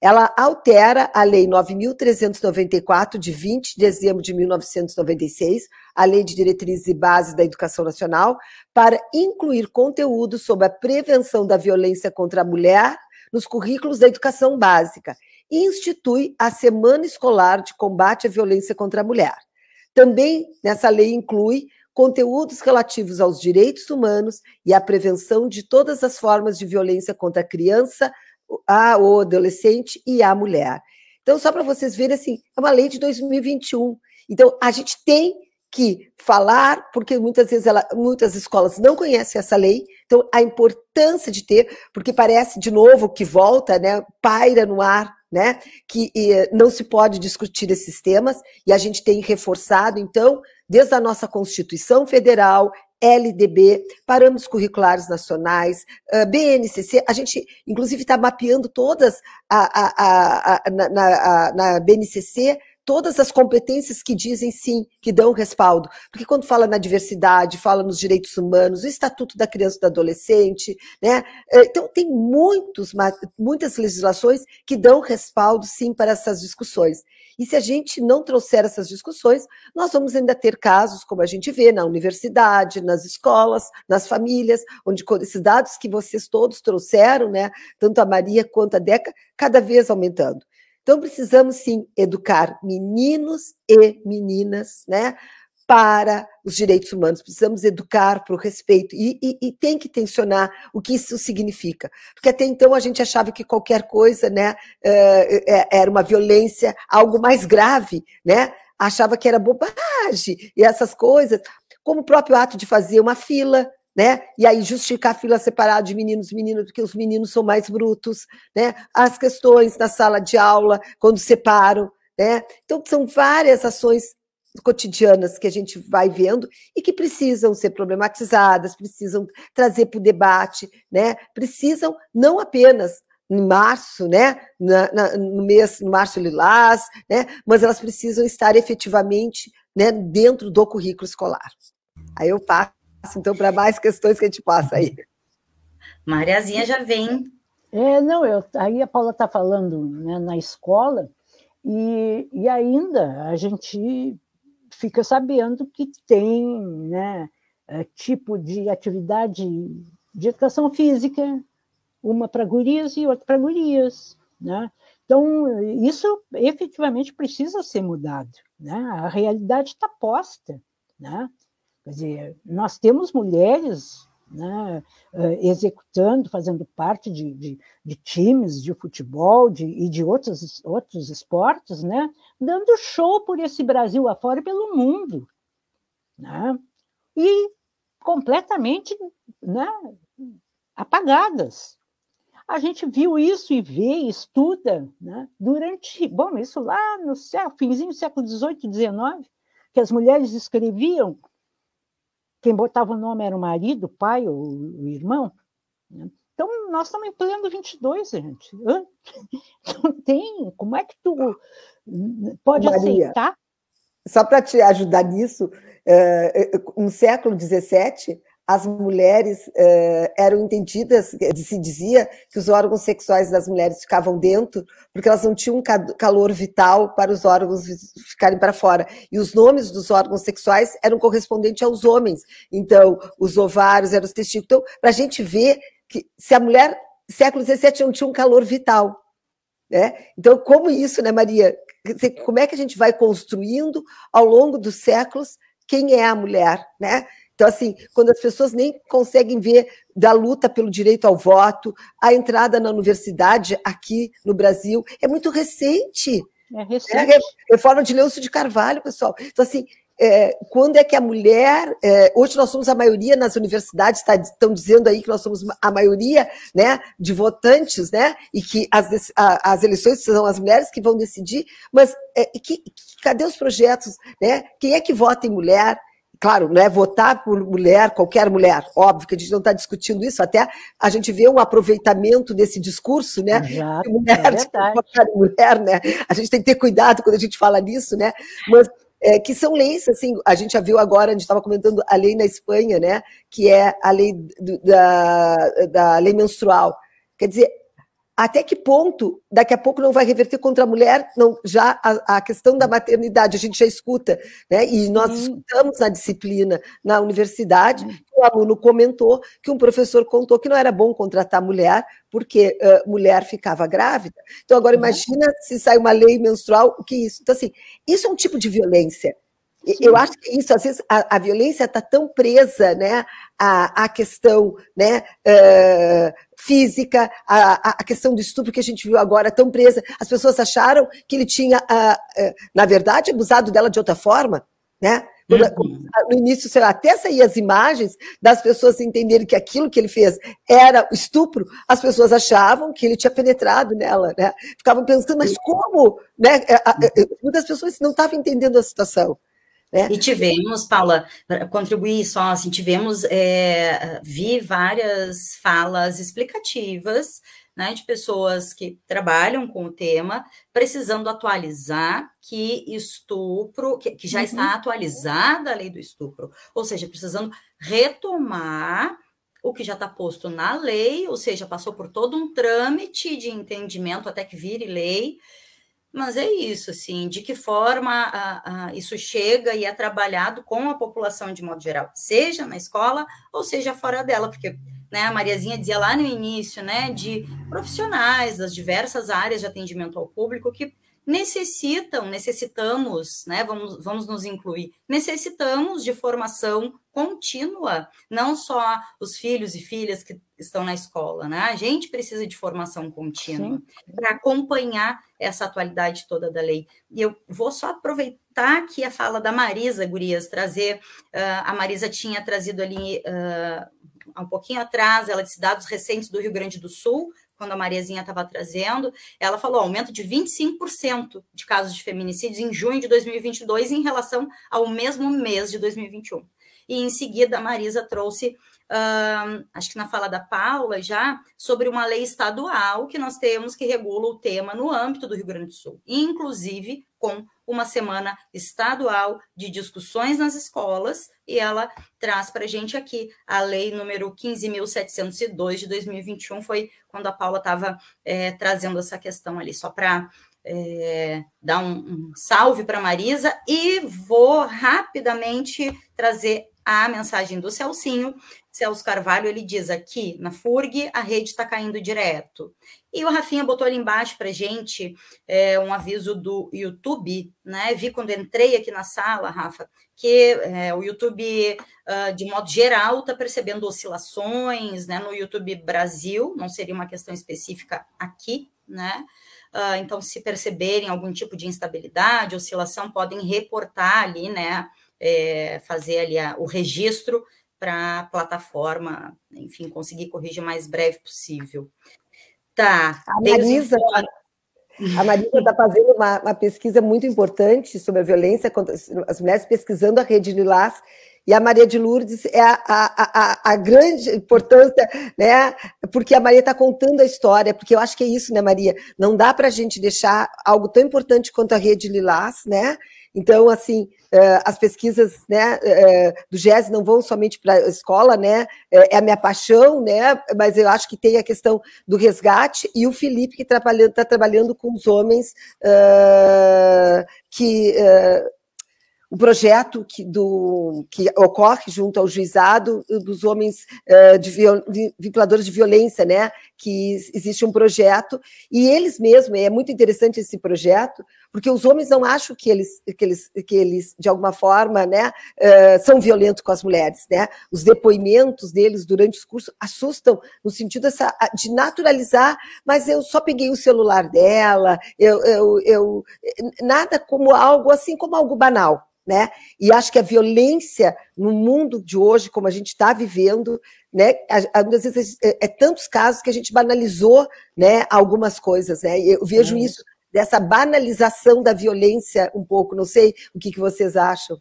Speaker 4: ela altera a Lei 9.394, de 20 de dezembro de 1996, a Lei de Diretrizes e Bases da Educação Nacional, para incluir conteúdo sobre a prevenção da violência contra a mulher nos currículos da educação básica e institui a Semana Escolar de Combate à Violência contra a Mulher. Também nessa lei inclui conteúdos relativos aos direitos humanos e à prevenção de todas as formas de violência contra a criança, a, o adolescente e a mulher. Então, só para vocês verem, assim, é uma lei de 2021. Então, a gente tem que falar, porque muitas vezes ela, muitas escolas não conhecem essa lei, então a importância de ter, porque parece de novo que volta, né, paira no ar, né, que e, não se pode discutir esses temas, e a gente tem reforçado, então, desde a nossa Constituição Federal, LDB, parâmetros curriculares nacionais, BNCC, a gente, inclusive, está mapeando todas a, a, a, na, na, na BNCC todas as competências que dizem sim, que dão respaldo. Porque quando fala na diversidade, fala nos direitos humanos, o Estatuto da Criança e do Adolescente, né? Então, tem muitos, muitas legislações que dão respaldo, sim, para essas discussões. E se a gente não trouxer essas discussões, nós vamos ainda ter casos, como a gente vê na universidade, nas escolas, nas famílias, onde esses dados que vocês todos trouxeram, né, tanto a Maria quanto a Deca, cada vez aumentando. Então, precisamos sim educar meninos e meninas, né? Para os direitos humanos, precisamos educar para o respeito e, e, e, tem que tensionar o que isso significa, porque até então a gente achava que qualquer coisa, né, era uma violência, algo mais grave, né? Achava que era bobagem e essas coisas, como o próprio ato de fazer uma fila, né? E aí justificar a fila separada de meninos e meninas, porque os meninos são mais brutos, né? As questões na sala de aula, quando separam, né? Então, são várias ações cotidianas que a gente vai vendo e que precisam ser problematizadas, precisam trazer para o debate, né? Precisam não apenas em março, né? Na, na, no mês, no março lilás, né? Mas elas precisam estar efetivamente né, dentro do currículo escolar. Aí eu passo então, para mais questões que a gente passa aí.
Speaker 1: Mariazinha já vem.
Speaker 3: É, não, eu, aí a Paula está falando né, na escola, e, e ainda a gente fica sabendo que tem né, é, tipo de atividade de educação física, uma para gurias e outra para gurias. Né? Então, isso efetivamente precisa ser mudado. Né? A realidade está posta. Né? Quer dizer, nós temos mulheres né, eh, executando, fazendo parte de, de, de times de futebol de, e de outros, outros esportes, né, dando show por esse Brasil afora e pelo mundo. Né, e completamente né, apagadas. A gente viu isso e vê, estuda, né, durante, bom, isso lá no século, finzinho do século XVIII, XIX, que as mulheres escreviam quem botava o nome era o marido, o pai, o, o irmão. Né? Então, nós estamos em pleno 22, gente. Não tem. Como é que tu pode Maria, aceitar?
Speaker 4: Só para te ajudar nisso, é, é, no século XVII, as mulheres eh, eram entendidas, se dizia que os órgãos sexuais das mulheres ficavam dentro, porque elas não tinham calor vital para os órgãos ficarem para fora. E os nomes dos órgãos sexuais eram correspondentes aos homens. Então, os ovários eram os testículos. Então, para a gente ver que se a mulher, século XVII, não tinha um calor vital. Né? Então, como isso, né, Maria? Como é que a gente vai construindo ao longo dos séculos quem é a mulher, né? Então, assim, quando as pessoas nem conseguem ver da luta pelo direito ao voto, a entrada na universidade aqui no Brasil é muito recente.
Speaker 3: É recente. É,
Speaker 4: reforma de Leôncio de Carvalho, pessoal. Então, assim, é, quando é que a mulher. É, hoje nós somos a maioria nas universidades, tá, estão dizendo aí que nós somos a maioria né, de votantes, né? E que as, as eleições são as mulheres que vão decidir, mas é, que, cadê os projetos? Né? Quem é que vota em mulher? Claro, não é votar por mulher, qualquer mulher, óbvio que a gente não está discutindo isso, até a gente vê um aproveitamento desse discurso, né?
Speaker 3: Exato,
Speaker 4: mulher,
Speaker 3: é
Speaker 4: votar em mulher, né? A gente tem que ter cuidado quando a gente fala nisso, né? Mas é, que são leis, assim, a gente já viu agora, a gente estava comentando a lei na Espanha, né? Que é a lei do, da, da lei menstrual. Quer dizer, até que ponto daqui a pouco não vai reverter contra a mulher? Não já a, a questão da maternidade a gente já escuta né? E nós escutamos na disciplina na universidade o aluno comentou que um professor contou que não era bom contratar mulher porque uh, mulher ficava grávida. Então agora imagina se sai uma lei menstrual o que é isso? Então assim isso é um tipo de violência. Eu acho que isso, às vezes, a, a violência está tão presa né, à, à questão né, uh, física, a, a, questão do estupro que a gente viu agora tão presa. As pessoas acharam que ele tinha, uh, uh, na verdade, abusado dela de outra forma, né? No início, até sair as imagens das pessoas entenderem que aquilo que ele fez era estupro, as pessoas achavam que ele tinha penetrado nela, né? Ficavam pensando, mas como? Né? Muitas pessoas não estavam entendendo a situação.
Speaker 1: Né? E tivemos, Paula, contribuir só, assim, tivemos, é, vi várias falas explicativas, né, de pessoas que trabalham com o tema, precisando atualizar que estupro, que, que já uhum. está atualizada a lei do estupro, ou seja, precisando retomar o que já está posto na lei, ou seja, passou por todo um trâmite de entendimento até que vire lei, mas é isso, assim, de que forma a, a, isso chega e é trabalhado com a população de modo geral, seja na escola ou seja fora dela, porque né, a Mariazinha dizia lá no início, né, de profissionais das diversas áreas de atendimento ao público que necessitam, necessitamos, né, vamos, vamos nos incluir, necessitamos de formação contínua, não só os filhos e filhas que estão na escola, né? A gente precisa de formação contínua para acompanhar essa atualidade toda da lei. E eu vou só aproveitar aqui a fala da Marisa Gurias, trazer, uh, a Marisa tinha trazido ali uh, um pouquinho atrás, ela disse dados recentes do Rio Grande do Sul, quando a Mariazinha estava trazendo, ela falou aumento de 25% de casos de feminicídios em junho de 2022 em relação ao mesmo mês de 2021. E em seguida a Marisa trouxe, uh, acho que na fala da Paula já, sobre uma lei estadual que nós temos que regula o tema no âmbito do Rio Grande do Sul, inclusive com uma semana estadual de discussões nas escolas, e ela traz para a gente aqui a lei número 15.702 de 2021, foi quando a Paula estava é, trazendo essa questão ali, só para é, dar um, um salve para Marisa, e vou rapidamente trazer a mensagem do Celcinho. Celso Carvalho, ele diz aqui, na FURG, a rede está caindo direto. E o Rafinha botou ali embaixo para gente é, um aviso do YouTube, né? Vi quando entrei aqui na sala, Rafa, que é, o YouTube, uh, de modo geral, está percebendo oscilações, né? No YouTube Brasil, não seria uma questão específica aqui, né? Uh, então, se perceberem algum tipo de instabilidade, oscilação, podem reportar ali, né? É, fazer ali a, o registro para a plataforma, enfim, conseguir corrigir o mais breve possível. Tá.
Speaker 4: A Marisa, a Marisa está fazendo uma, uma, pesquisa muito importante sobre a violência contra as mulheres, pesquisando a rede Lilás, e a Maria de Lourdes é a, a, a, a grande importância, né? Porque a Maria está contando a história, porque eu acho que é isso, né, Maria? Não dá para a gente deixar algo tão importante quanto a rede Lilás, né? Então, assim, eh, as pesquisas né, eh, do GES não vão somente para a escola, né? É, a minha paixão, né? Mas eu acho que tem a questão do resgate e o Felipe que está trabalhando, tá trabalhando com os homens uh, que uh, o projeto que, do, que ocorre junto ao juizado dos homens uh, de vinculadores de violência, né? Que existe um projeto, e eles mesmos, é muito interessante esse projeto, Porque os homens não acham que eles, que eles, que eles de alguma forma, né, uh, são violentos com as mulheres, né? Os depoimentos deles durante os cursos assustam no sentido dessa, de naturalizar, mas eu só peguei o celular dela, eu, eu, eu nada como algo assim como algo banal, né? E acho que a violência no mundo de hoje, como a gente está vivendo, né? Às vezes é, é, tantos casos que a gente banalizou, né? Algumas coisas, né? Eu vejo é. isso dessa banalização da violência um pouco. Não sei o que, que vocês acham.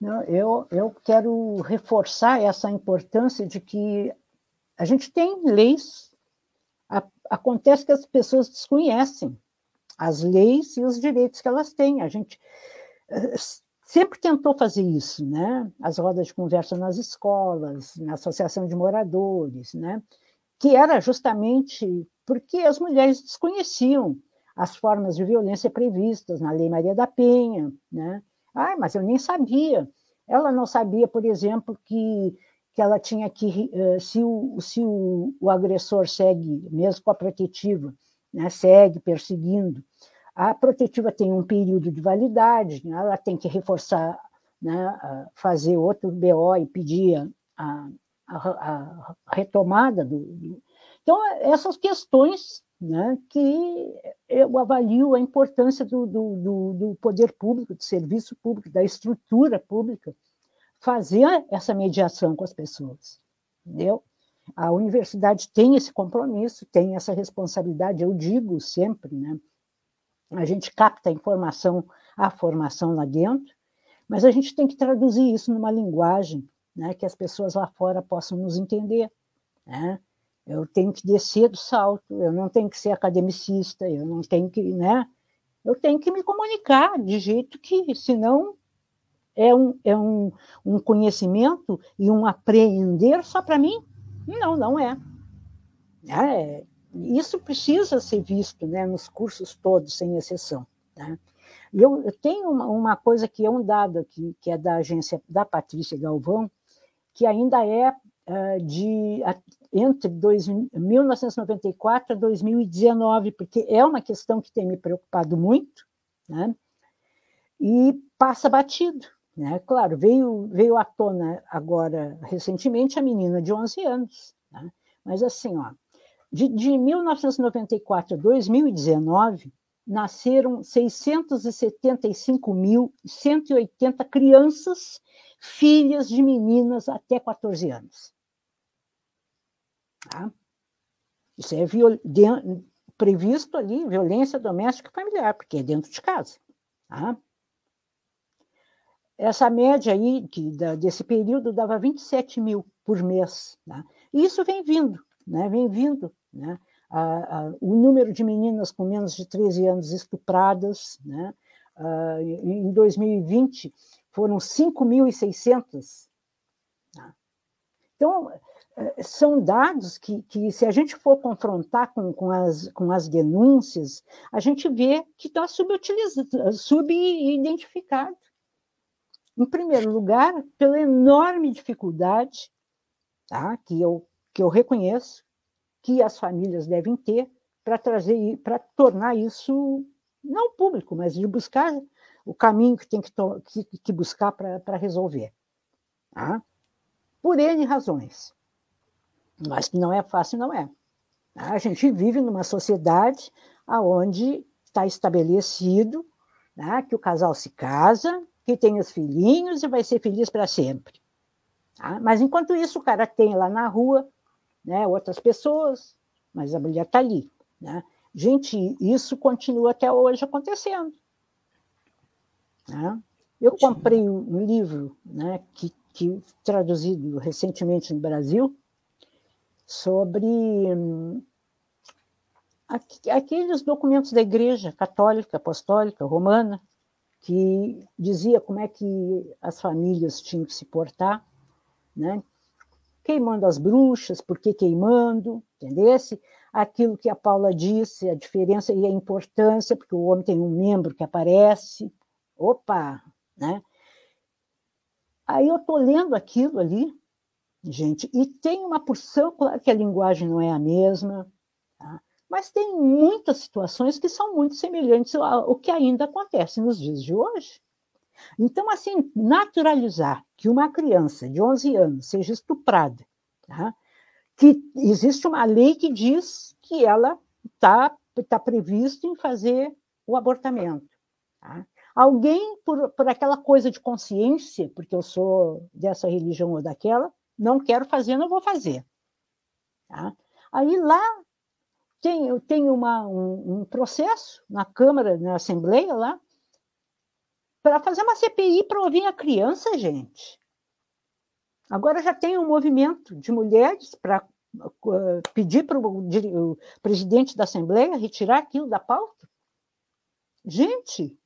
Speaker 3: Não, eu, eu quero reforçar essa importância de que a gente tem leis, a, acontece que as pessoas desconhecem as leis e os direitos que elas têm. A gente eh, sempre tentou fazer isso, né? As rodas de conversa nas escolas, na associação de moradores, né? Que era justamente porque as mulheres desconheciam as formas de violência previstas na Lei Maria da Penha, né? Ah, mas eu nem sabia. Ela não sabia, por exemplo, que, que ela tinha que, eh, se, o, se o, o agressor segue, mesmo com a protetiva, né, segue perseguindo, a protetiva tem um período de validade, né? ela tem que reforçar, né? fazer outro BO e pedir a, a, retomada do, Então, essas questões né, que eu avalio a importância do, do, do, poder público, do serviço público, da estrutura pública, fazer essa mediação com as pessoas. Entendeu? A universidade tem esse compromisso, tem essa responsabilidade, eu digo sempre, né? a gente capta a informação, a formação lá dentro, mas a gente tem que traduzir isso numa linguagem né, que as pessoas lá fora possam nos entender. Né? Eu tenho que descer do salto, eu não tenho que ser academicista, eu não tenho que, né? Eu tenho que me comunicar de jeito que, senão, é um, é um, um conhecimento e um aprender só para mim? Não, não é. é isso precisa ser visto né, nos cursos todos, sem exceção. Tá? E eu, eu tenho uma, uma, coisa que é um dado aqui, que é da agência da Patrícia Galvão, que ainda é uh, de entre dois, 1994 a 2019, porque é uma questão que tem me preocupado muito, né? e passa batido. Né? Claro, veio, veio à tona agora, recentemente, a menina de 11 anos. Né? Mas assim, ó, de, de 1994 a 2019, nasceram 675.180 crianças, filhas de meninas até 14 anos. Tá? Isso é de, previsto ali, violência doméstica e familiar, porque é dentro de casa. Tá? Essa média aí, da, desse período, dava 27 mil por mês. Tá? E isso vem vindo, né? vem vindo né? A, a, o número de meninas com menos de 13 anos estupradas, né? Uh, em 2020 foram 5.600. Tá? Então, eh, são dados que, que, se a gente for confrontar com, com, as, com as denúncias, a gente vê que está subidentificado. Em primeiro lugar, pela enorme dificuldade tá? que, eu, que eu reconheço que as famílias devem ter para trazer, para tornar isso não público, mas de buscar o caminho que tem que, que, que buscar para resolver. Tá? Por N razões. Mas que não é fácil, não é. Tá? A gente vive numa sociedade onde está estabelecido né, que o casal se casa, que tem os filhinhos e vai ser feliz para sempre. Tá? Mas enquanto isso, o cara tem lá na rua né, outras pessoas, mas a mulher está ali. Né? Gente, isso continua até hoje acontecendo. Né? Eu comprei um livro né, que, que traduzido recentemente no Brasil sobre hum, aqueles documentos da Igreja Católica, Apostólica, Romana, que dizia como é que as famílias tinham que se portar, né? queimando as bruxas, por que queimando, entendesse? Aquilo que a Paula disse, a diferença e a importância, porque o homem tem um membro que aparece, opa, né? Aí eu estou lendo aquilo ali, gente, e tem uma porção, claro que a linguagem não é a mesma, tá? Mas tem muitas situações que são muito semelhantes ao que ainda acontece nos dias de hoje. Então, assim, naturalizar que uma criança de 11 anos seja estuprada, tá? que existe uma lei que diz que ela está tá previsto em fazer o abortamento. Tá? Alguém, por, por aquela coisa de consciência, porque eu sou dessa religião ou daquela, não quero fazer, não vou fazer. Tá? Aí lá tem, tem uma, um, um processo na Câmara, na Assembleia lá, para fazer uma CPI para ouvir a criança, gente. Agora já tem um movimento de mulheres para uh, pedir para o presidente da Assembleia retirar aquilo da pauta. Gente,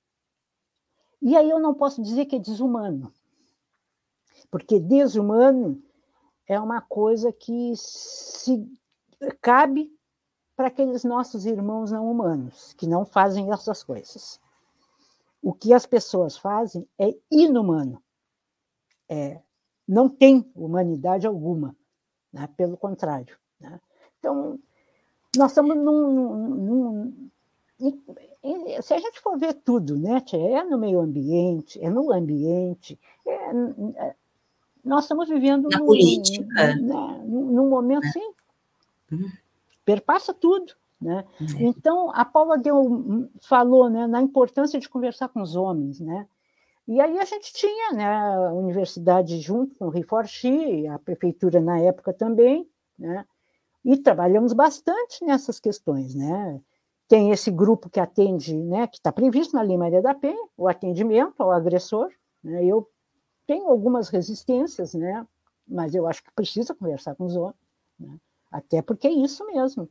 Speaker 3: e aí eu não posso dizer que é desumano, porque desumano é uma coisa que se cabe para aqueles nossos irmãos não humanos, que não fazem essas coisas. O que as pessoas fazem é inumano. É, não tem humanidade alguma, né? pelo contrário. Né? Então, nós estamos num, num, num, Se a gente for ver tudo, né, é no meio ambiente, é no ambiente, é, é, nós estamos vivendo
Speaker 1: Na num, política.
Speaker 3: Num, num momento, é. sim, uhum. perpassa tudo. Né? Uhum. Então, a Paula deu, falou né, na importância de conversar com os homens. Né? E aí a gente tinha né, a universidade junto com o Riforchi, a prefeitura na época também, né? e trabalhamos bastante nessas questões. Né? Tem esse grupo que atende, né, que está previsto na Lei Maria da Penha, o atendimento ao agressor. Né? Eu tenho algumas resistências, né? mas eu acho que precisa conversar com os homens, né? até porque é isso mesmo.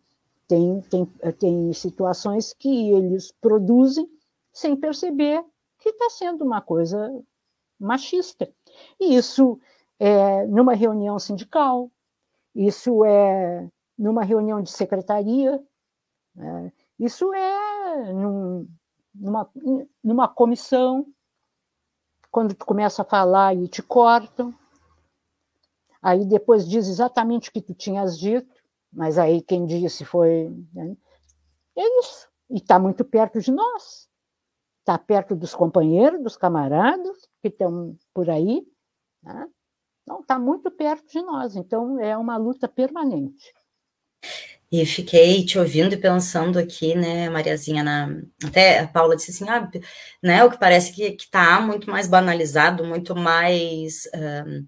Speaker 3: Tem, tem, tem situações que eles produzem sem perceber que está sendo uma coisa machista. E isso é numa reunião sindical, isso é numa reunião de secretaria, né? Isso é num, numa, numa comissão, quando tu começa a falar e te cortam, aí depois diz exatamente o que tu tinhas dito, mas aí quem disse foi. Né? É isso. E está muito perto de nós. Está perto dos companheiros, dos camaradas que estão por aí. Né? Então, está muito perto de nós. Então, é uma luta permanente.
Speaker 1: E fiquei te ouvindo e pensando aqui, né, Mariazinha, na... até a Paula disse assim, ah, né, o que parece que está muito mais banalizado, muito mais, um,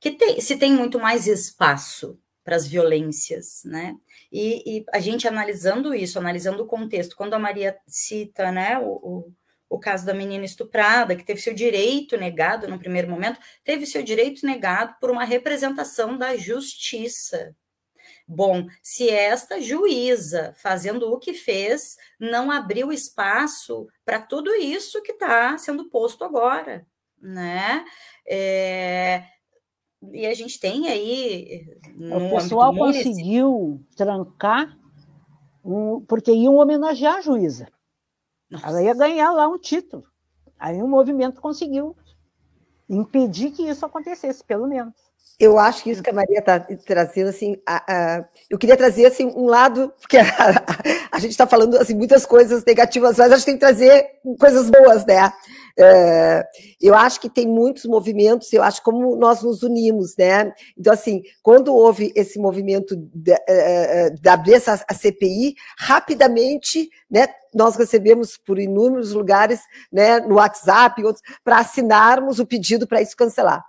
Speaker 1: que tem, se tem muito mais espaço para as violências, né? E, e, a gente analisando isso, analisando o contexto, quando a Maria cita, né, o, o, o, caso da menina estuprada, que teve seu direito negado no primeiro momento, teve seu direito negado por uma representação da justiça. Bom, se esta juíza, fazendo o que fez, não abriu espaço para tudo isso que está sendo posto agora, né? É, e a gente tem aí.
Speaker 3: O pessoal conseguiu trancar, um, porque iam homenagear a juíza. Nossa. Ela ia ganhar lá um título. Aí o movimento conseguiu impedir que isso acontecesse, pelo menos.
Speaker 4: Eu acho que isso que a Maria está trazendo, assim, a, a, eu queria trazer assim, um lado, porque a, a gente está falando assim, muitas coisas negativas, mas a gente tem que trazer coisas boas, né? É, eu acho que tem muitos movimentos, eu acho como nós nos unimos, né? Então, assim, quando houve esse movimento de, é, é, de abrir essa a CPI, rapidamente, né, nós recebemos por inúmeros lugares, né, no WhatsApp, para assinarmos o pedido para isso cancelar.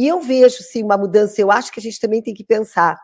Speaker 4: E eu vejo, sim, uma mudança, eu acho que a gente também tem que pensar.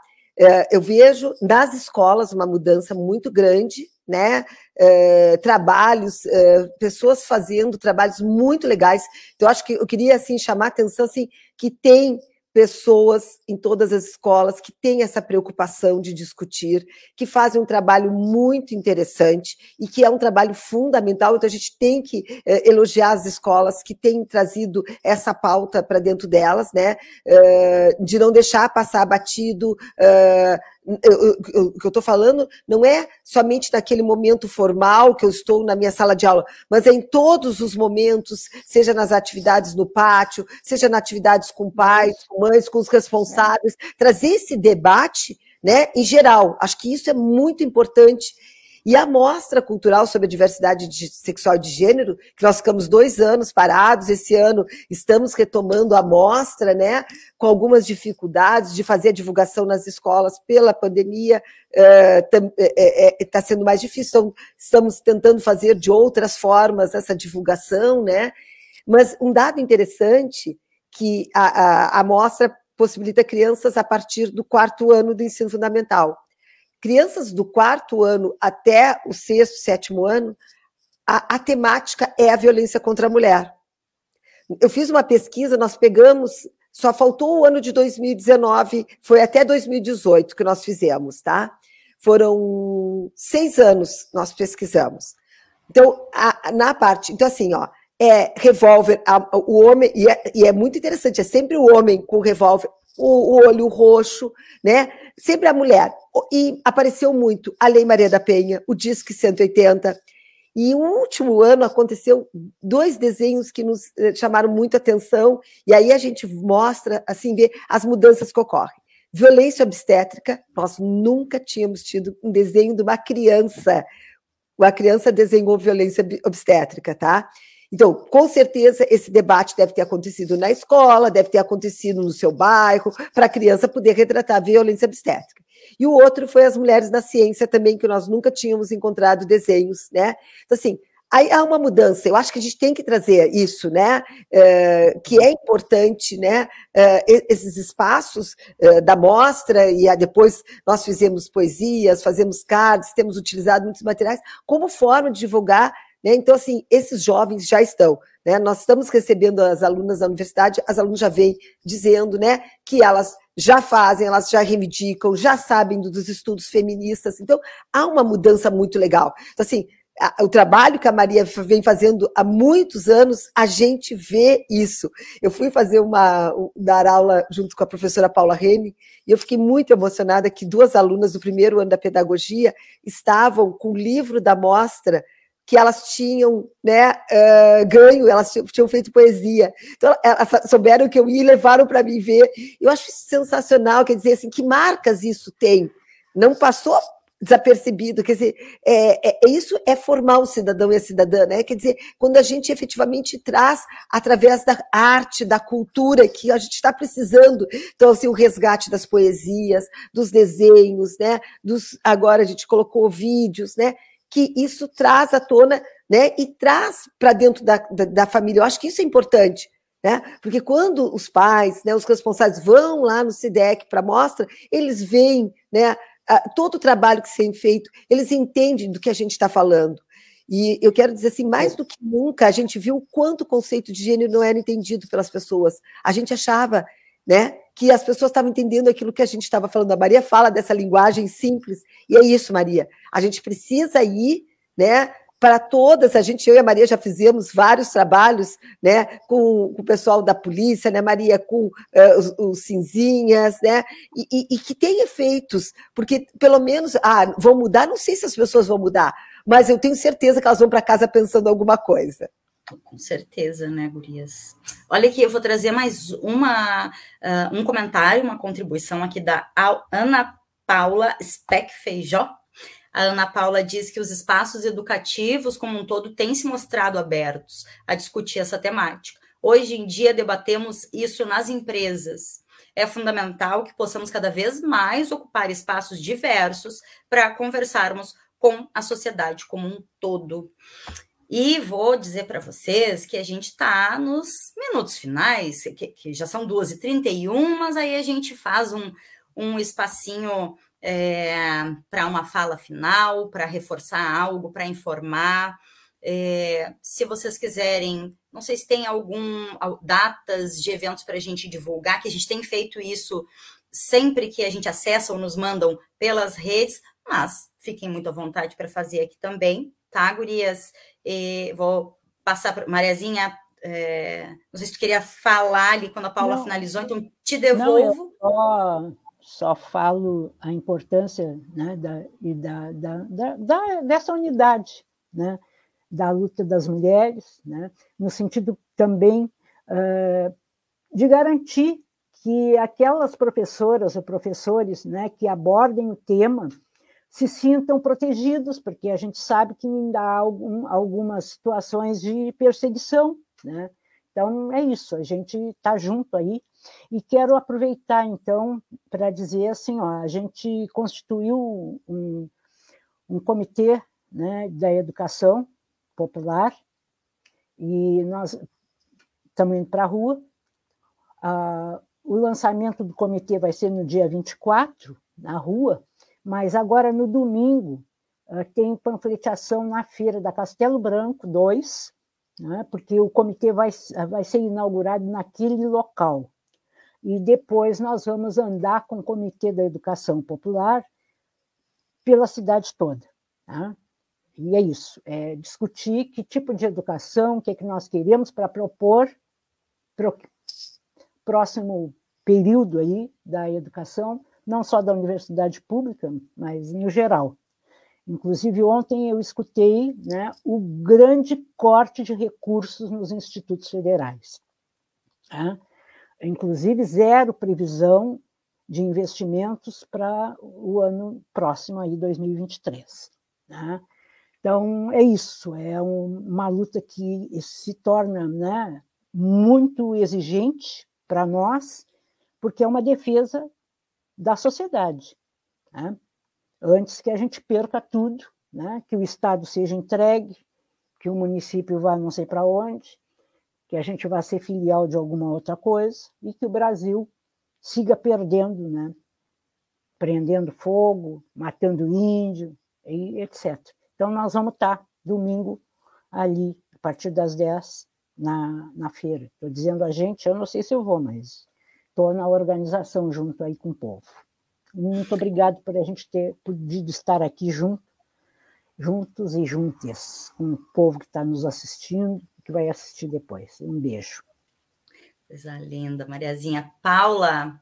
Speaker 4: Eu vejo nas escolas uma mudança muito grande, né? É, trabalhos, é, pessoas fazendo trabalhos muito legais. Então, acho que eu queria assim chamar a atenção assim que tem pessoas em todas as escolas que têm essa preocupação de discutir, que fazem um trabalho muito interessante e que é um trabalho fundamental. Então, a gente tem que eh, elogiar as escolas que têm trazido essa pauta para dentro delas, né? Eh, de não deixar passar batido. Eh, o que eu estou falando não é somente naquele momento formal que eu estou na minha sala de aula, mas é em todos os momentos, seja nas atividades no pátio, seja nas atividades com pais, com mães, com os responsáveis, trazer esse debate, né, em geral. Acho que isso é muito importante. E a mostra cultural sobre a diversidade de, sexual de gênero, que nós ficamos dois anos parados, esse ano estamos retomando a mostra, né, com algumas dificuldades de fazer a divulgação nas escolas pela pandemia, está uh, é, é, sendo mais difícil, então, estamos tentando fazer de outras formas essa divulgação, né, mas um dado interessante que a, a, a mostra possibilita crianças a partir do quarto ano do ensino fundamental. Crianças do quarto ano até o sexto, sétimo ano, a, a temática é a violência contra a mulher. Eu fiz uma pesquisa, nós pegamos, só faltou o ano de 2019, foi até 2018 que nós fizemos, tá? Foram seis anos nós pesquisamos. Então, a, na parte, então assim, ó, é revólver, a, o homem, e é, e é, muito interessante, é sempre o homem com revólver, o, o, olho roxo, né? Sempre a mulher. E apareceu muito a Lei Maria da Penha, o Disque 180. E no último ano aconteceu dois desenhos que nos eh, chamaram muita atenção, e aí a gente mostra, assim, ver as mudanças que ocorrem. Violência obstétrica, nós nunca tínhamos tido um desenho de uma criança. Uma criança desenhou violência obstétrica, tá? Então, com certeza, esse debate deve ter acontecido na escola, deve ter acontecido no seu bairro, para a criança poder retratar a violência obstétrica. E o outro foi as mulheres na ciência também, que nós nunca tínhamos encontrado desenhos, né? Então, assim, aí há uma mudança. Eu acho que a gente tem que trazer isso, né? É, que é importante, né? É, esses espaços é, da mostra e depois nós fizemos poesias, fazemos cards, temos utilizado muitos materiais como forma de divulgar né? Então, assim, esses jovens já estão. Né? Nós estamos recebendo as alunas da universidade, as alunas já vêm dizendo né, que elas já fazem, elas já reivindicam, já sabem dos estudos feministas. Então, há uma mudança muito legal. Então, assim, o trabalho que a Maria vem fazendo há muitos anos, a gente vê isso. Eu fui fazer uma dar aula junto com a professora Paula Rene e eu fiquei muito emocionada que duas alunas do primeiro ano da pedagogia estavam com o livro da mostra que elas tinham né, uh, ganho, elas tinham feito poesia. Então, elas souberam que eu ia e levaram para mim ver. Eu acho sensacional, quer dizer, assim, que marcas isso tem? Não passou desapercebido, quer dizer, é, é, é isso é formar o cidadão e a cidadã, né? Quer dizer, quando a gente efetivamente traz através da arte, da cultura que a gente está precisando, então assim o resgate das poesias, dos desenhos, né? Dos agora a gente colocou vídeos, né? Que isso traz à tona, né? E traz para dentro da, da, da, família. Eu acho que isso é importante, né? Porque quando os pais, né, os responsáveis vão lá no SIDEC para mostra, eles veem, né? Todo o trabalho que tem feito, eles entendem do que a gente está falando. E eu quero dizer assim, mais do que nunca, a gente viu o quanto o conceito de gênero não era entendido pelas pessoas. A gente achava né? Que as pessoas estavam entendendo aquilo que a gente estava falando. A Maria fala dessa linguagem simples, e é isso, Maria. A gente precisa ir, né? Para todas, a gente, eu e a Maria já fizemos vários trabalhos, né, com, com o pessoal da polícia, né, Maria, com uh, os, os, cinzinhas, né, e, e, e que tem efeitos, porque pelo menos, ah, vão mudar, não sei se as pessoas vão mudar, mas eu tenho certeza que elas vão para casa pensando alguma coisa.
Speaker 1: Com certeza, né, Gurias? Olha aqui, eu vou trazer mais uma, uh, um comentário, uma contribuição aqui da Ana Paula Speck Feijó. A Ana Paula diz que os espaços educativos, como um todo, têm se mostrado abertos a discutir essa temática. Hoje em dia, debatemos isso nas empresas. É fundamental que possamos cada vez mais ocupar espaços diversos para conversarmos com a sociedade como um todo. E vou dizer para vocês que a gente está nos minutos finais, que, que já são 2h31, mas aí a gente faz um, um espacinho é, para uma fala final, para reforçar algo, para informar. É, se vocês quiserem, não sei se tem algum datas de eventos para a gente divulgar, que a gente tem feito isso sempre que a gente acessa ou nos mandam pelas redes, mas fiquem muito à vontade para fazer aqui também, tá, gurias? E vou passar para Mariazinha. É, não sei se tu queria falar ali quando a Paula não, finalizou, então te devolvo.
Speaker 3: Não, só, só falo a importância né, da, e da, da, da, dessa unidade, né, da luta das mulheres, né, no sentido também uh, de garantir que aquelas professoras ou professores né, que abordem o tema se sintam protegidos, porque a gente sabe que ainda há algum, algumas situações de perseguição, né? Então, é isso, a gente está junto aí. E quero aproveitar, então, para dizer assim: ó, a gente constituiu um, um comitê né, da educação popular e nós estamos indo para a rua. Ah, o lançamento do comitê vai ser no dia 24, na rua, mas agora, no domingo, eh, tem panfletação na feira da Castelo Branco 2, né, porque o comitê vai, vai ser inaugurado naquele local. E depois nós vamos andar com o Comitê da Educação Popular pela cidade toda. Tá? E é isso, é discutir que tipo de educação, o que, é que nós queremos para propor para o próximo período aí da educação, não só da universidade pública, mas no geral. Inclusive, ontem eu escutei né, o grande corte de recursos nos institutos federais. Tá? Inclusive, zero previsão de investimentos para o ano próximo, aí, 2023. Tá? Então, é isso, é uma luta que se torna né, muito exigente para nós, porque é uma defesa da sociedade. Né? Antes que a gente perca tudo, né? que o Estado seja entregue, que o município vá não sei para onde, que a gente vá ser filial de alguma outra coisa e que o Brasil siga perdendo, né? prendendo fogo, matando índio, e etc. Então, nós vamos estar domingo ali, a partir das 10, na, na feira. Estou dizendo a gente, eu não sei se eu vou, mas estou na organização junto aí com o povo. Muito obrigado por a gente ter podido estar aqui junto, juntos e juntas, com o povo que está nos assistindo, que vai assistir depois. Um beijo.
Speaker 1: Coisa linda, Mariazinha. Paula.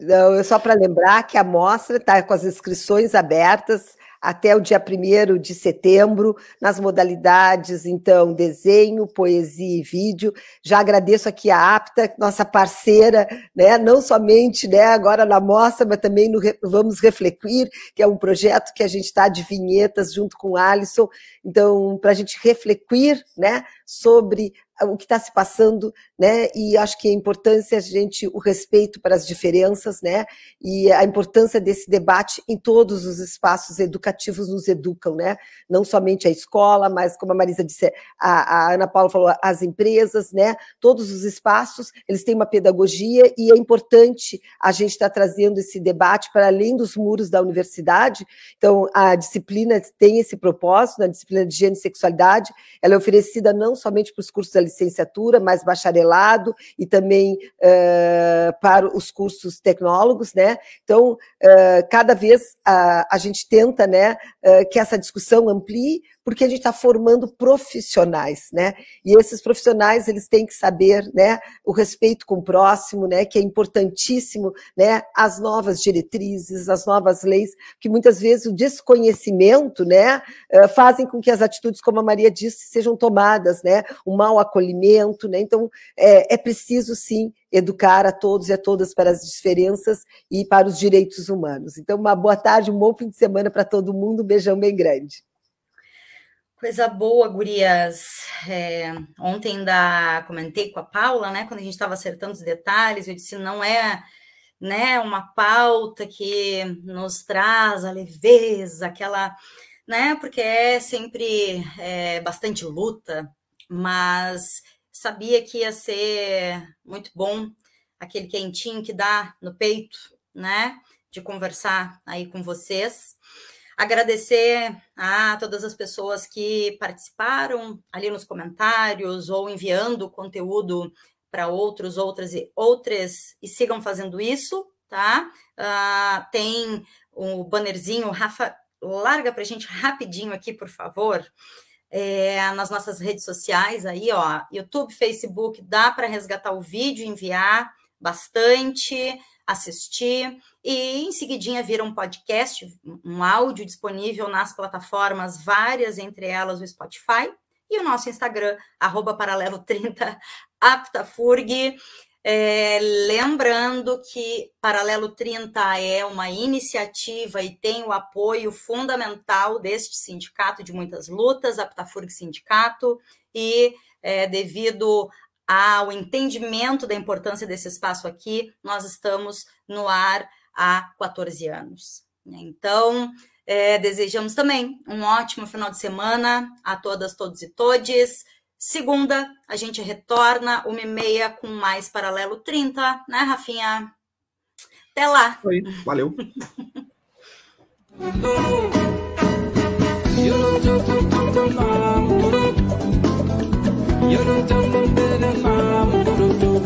Speaker 4: Não, só para lembrar que a mostra está com as inscrições abertas até o dia 1 de setembro, nas modalidades, então, desenho, poesia e vídeo. Já agradeço aqui a APTA, nossa parceira, né, não somente né, agora na mostra, mas também no Vamos Refletir, que é um projeto que a gente está de vinhetas junto com o Alisson, então, para a gente refletir né, sobre o que está se passando, né? E acho que a importância a gente o respeito para as diferenças, né? E a importância desse debate em todos os espaços educativos nos educam, né? Não somente a escola, mas como a Marisa disse, a, a Ana Paula falou, as empresas, né? Todos os espaços, eles têm uma pedagogia e é importante a gente estar tá trazendo esse debate para além dos muros da universidade. Então, a disciplina tem esse propósito, a disciplina de gênero e sexualidade, ela é oferecida não somente para os cursos licenciatura, mas bacharelado e também uh, para os cursos tecnólogos, né? Então, uh, cada vez a, a gente tenta, né, uh, que essa discussão amplie, porque a gente está formando profissionais, né? E esses profissionais eles têm que saber, né, o respeito com o próximo, né, que é importantíssimo, né, as novas diretrizes, as novas leis, que muitas vezes o desconhecimento, né, fazem com que as atitudes, como a Maria disse, sejam tomadas, né, o mau acolhimento, né? Então é, é preciso sim educar a todos e a todas para as diferenças e para os direitos humanos. Então, uma boa tarde, um bom fim de semana para todo mundo, um beijão bem grande.
Speaker 1: Coisa boa, gurias. É, ontem ainda comentei com a Paula, né? Quando a gente estava acertando os detalhes, eu disse não é né, uma pauta que nos traz a leveza, aquela, né? Porque é sempre é, bastante luta, mas sabia que ia ser muito bom aquele quentinho que dá no peito, né? De conversar aí com vocês. Agradecer a todas as pessoas que participaram ali nos comentários ou enviando conteúdo para outros, outras e outras, e sigam fazendo isso, tá? Uh, tem o bannerzinho, Rafa, larga para a gente rapidinho aqui, por favor. É, nas nossas redes sociais aí, ó, YouTube, Facebook, dá para resgatar o vídeo, enviar bastante assistir e em seguidinha vira um podcast, um áudio disponível nas plataformas várias, entre elas o Spotify e o nosso Instagram, arroba paralelo30 aptafurg. É, lembrando que Paralelo 30 é uma iniciativa e tem o apoio fundamental deste sindicato de muitas lutas, a Ptafurg Sindicato, e é, devido ao entendimento da importância desse espaço aqui, nós estamos no ar há 14 anos. Então, é, desejamos também um ótimo final de semana a todas, todos e todes. Segunda, a gente retorna uma e meia com mais Paralelo 30, né, Rafinha? Até lá.
Speaker 5: Oi, valeu. you don't jump Yürüdüm derim mam, yürüdüm.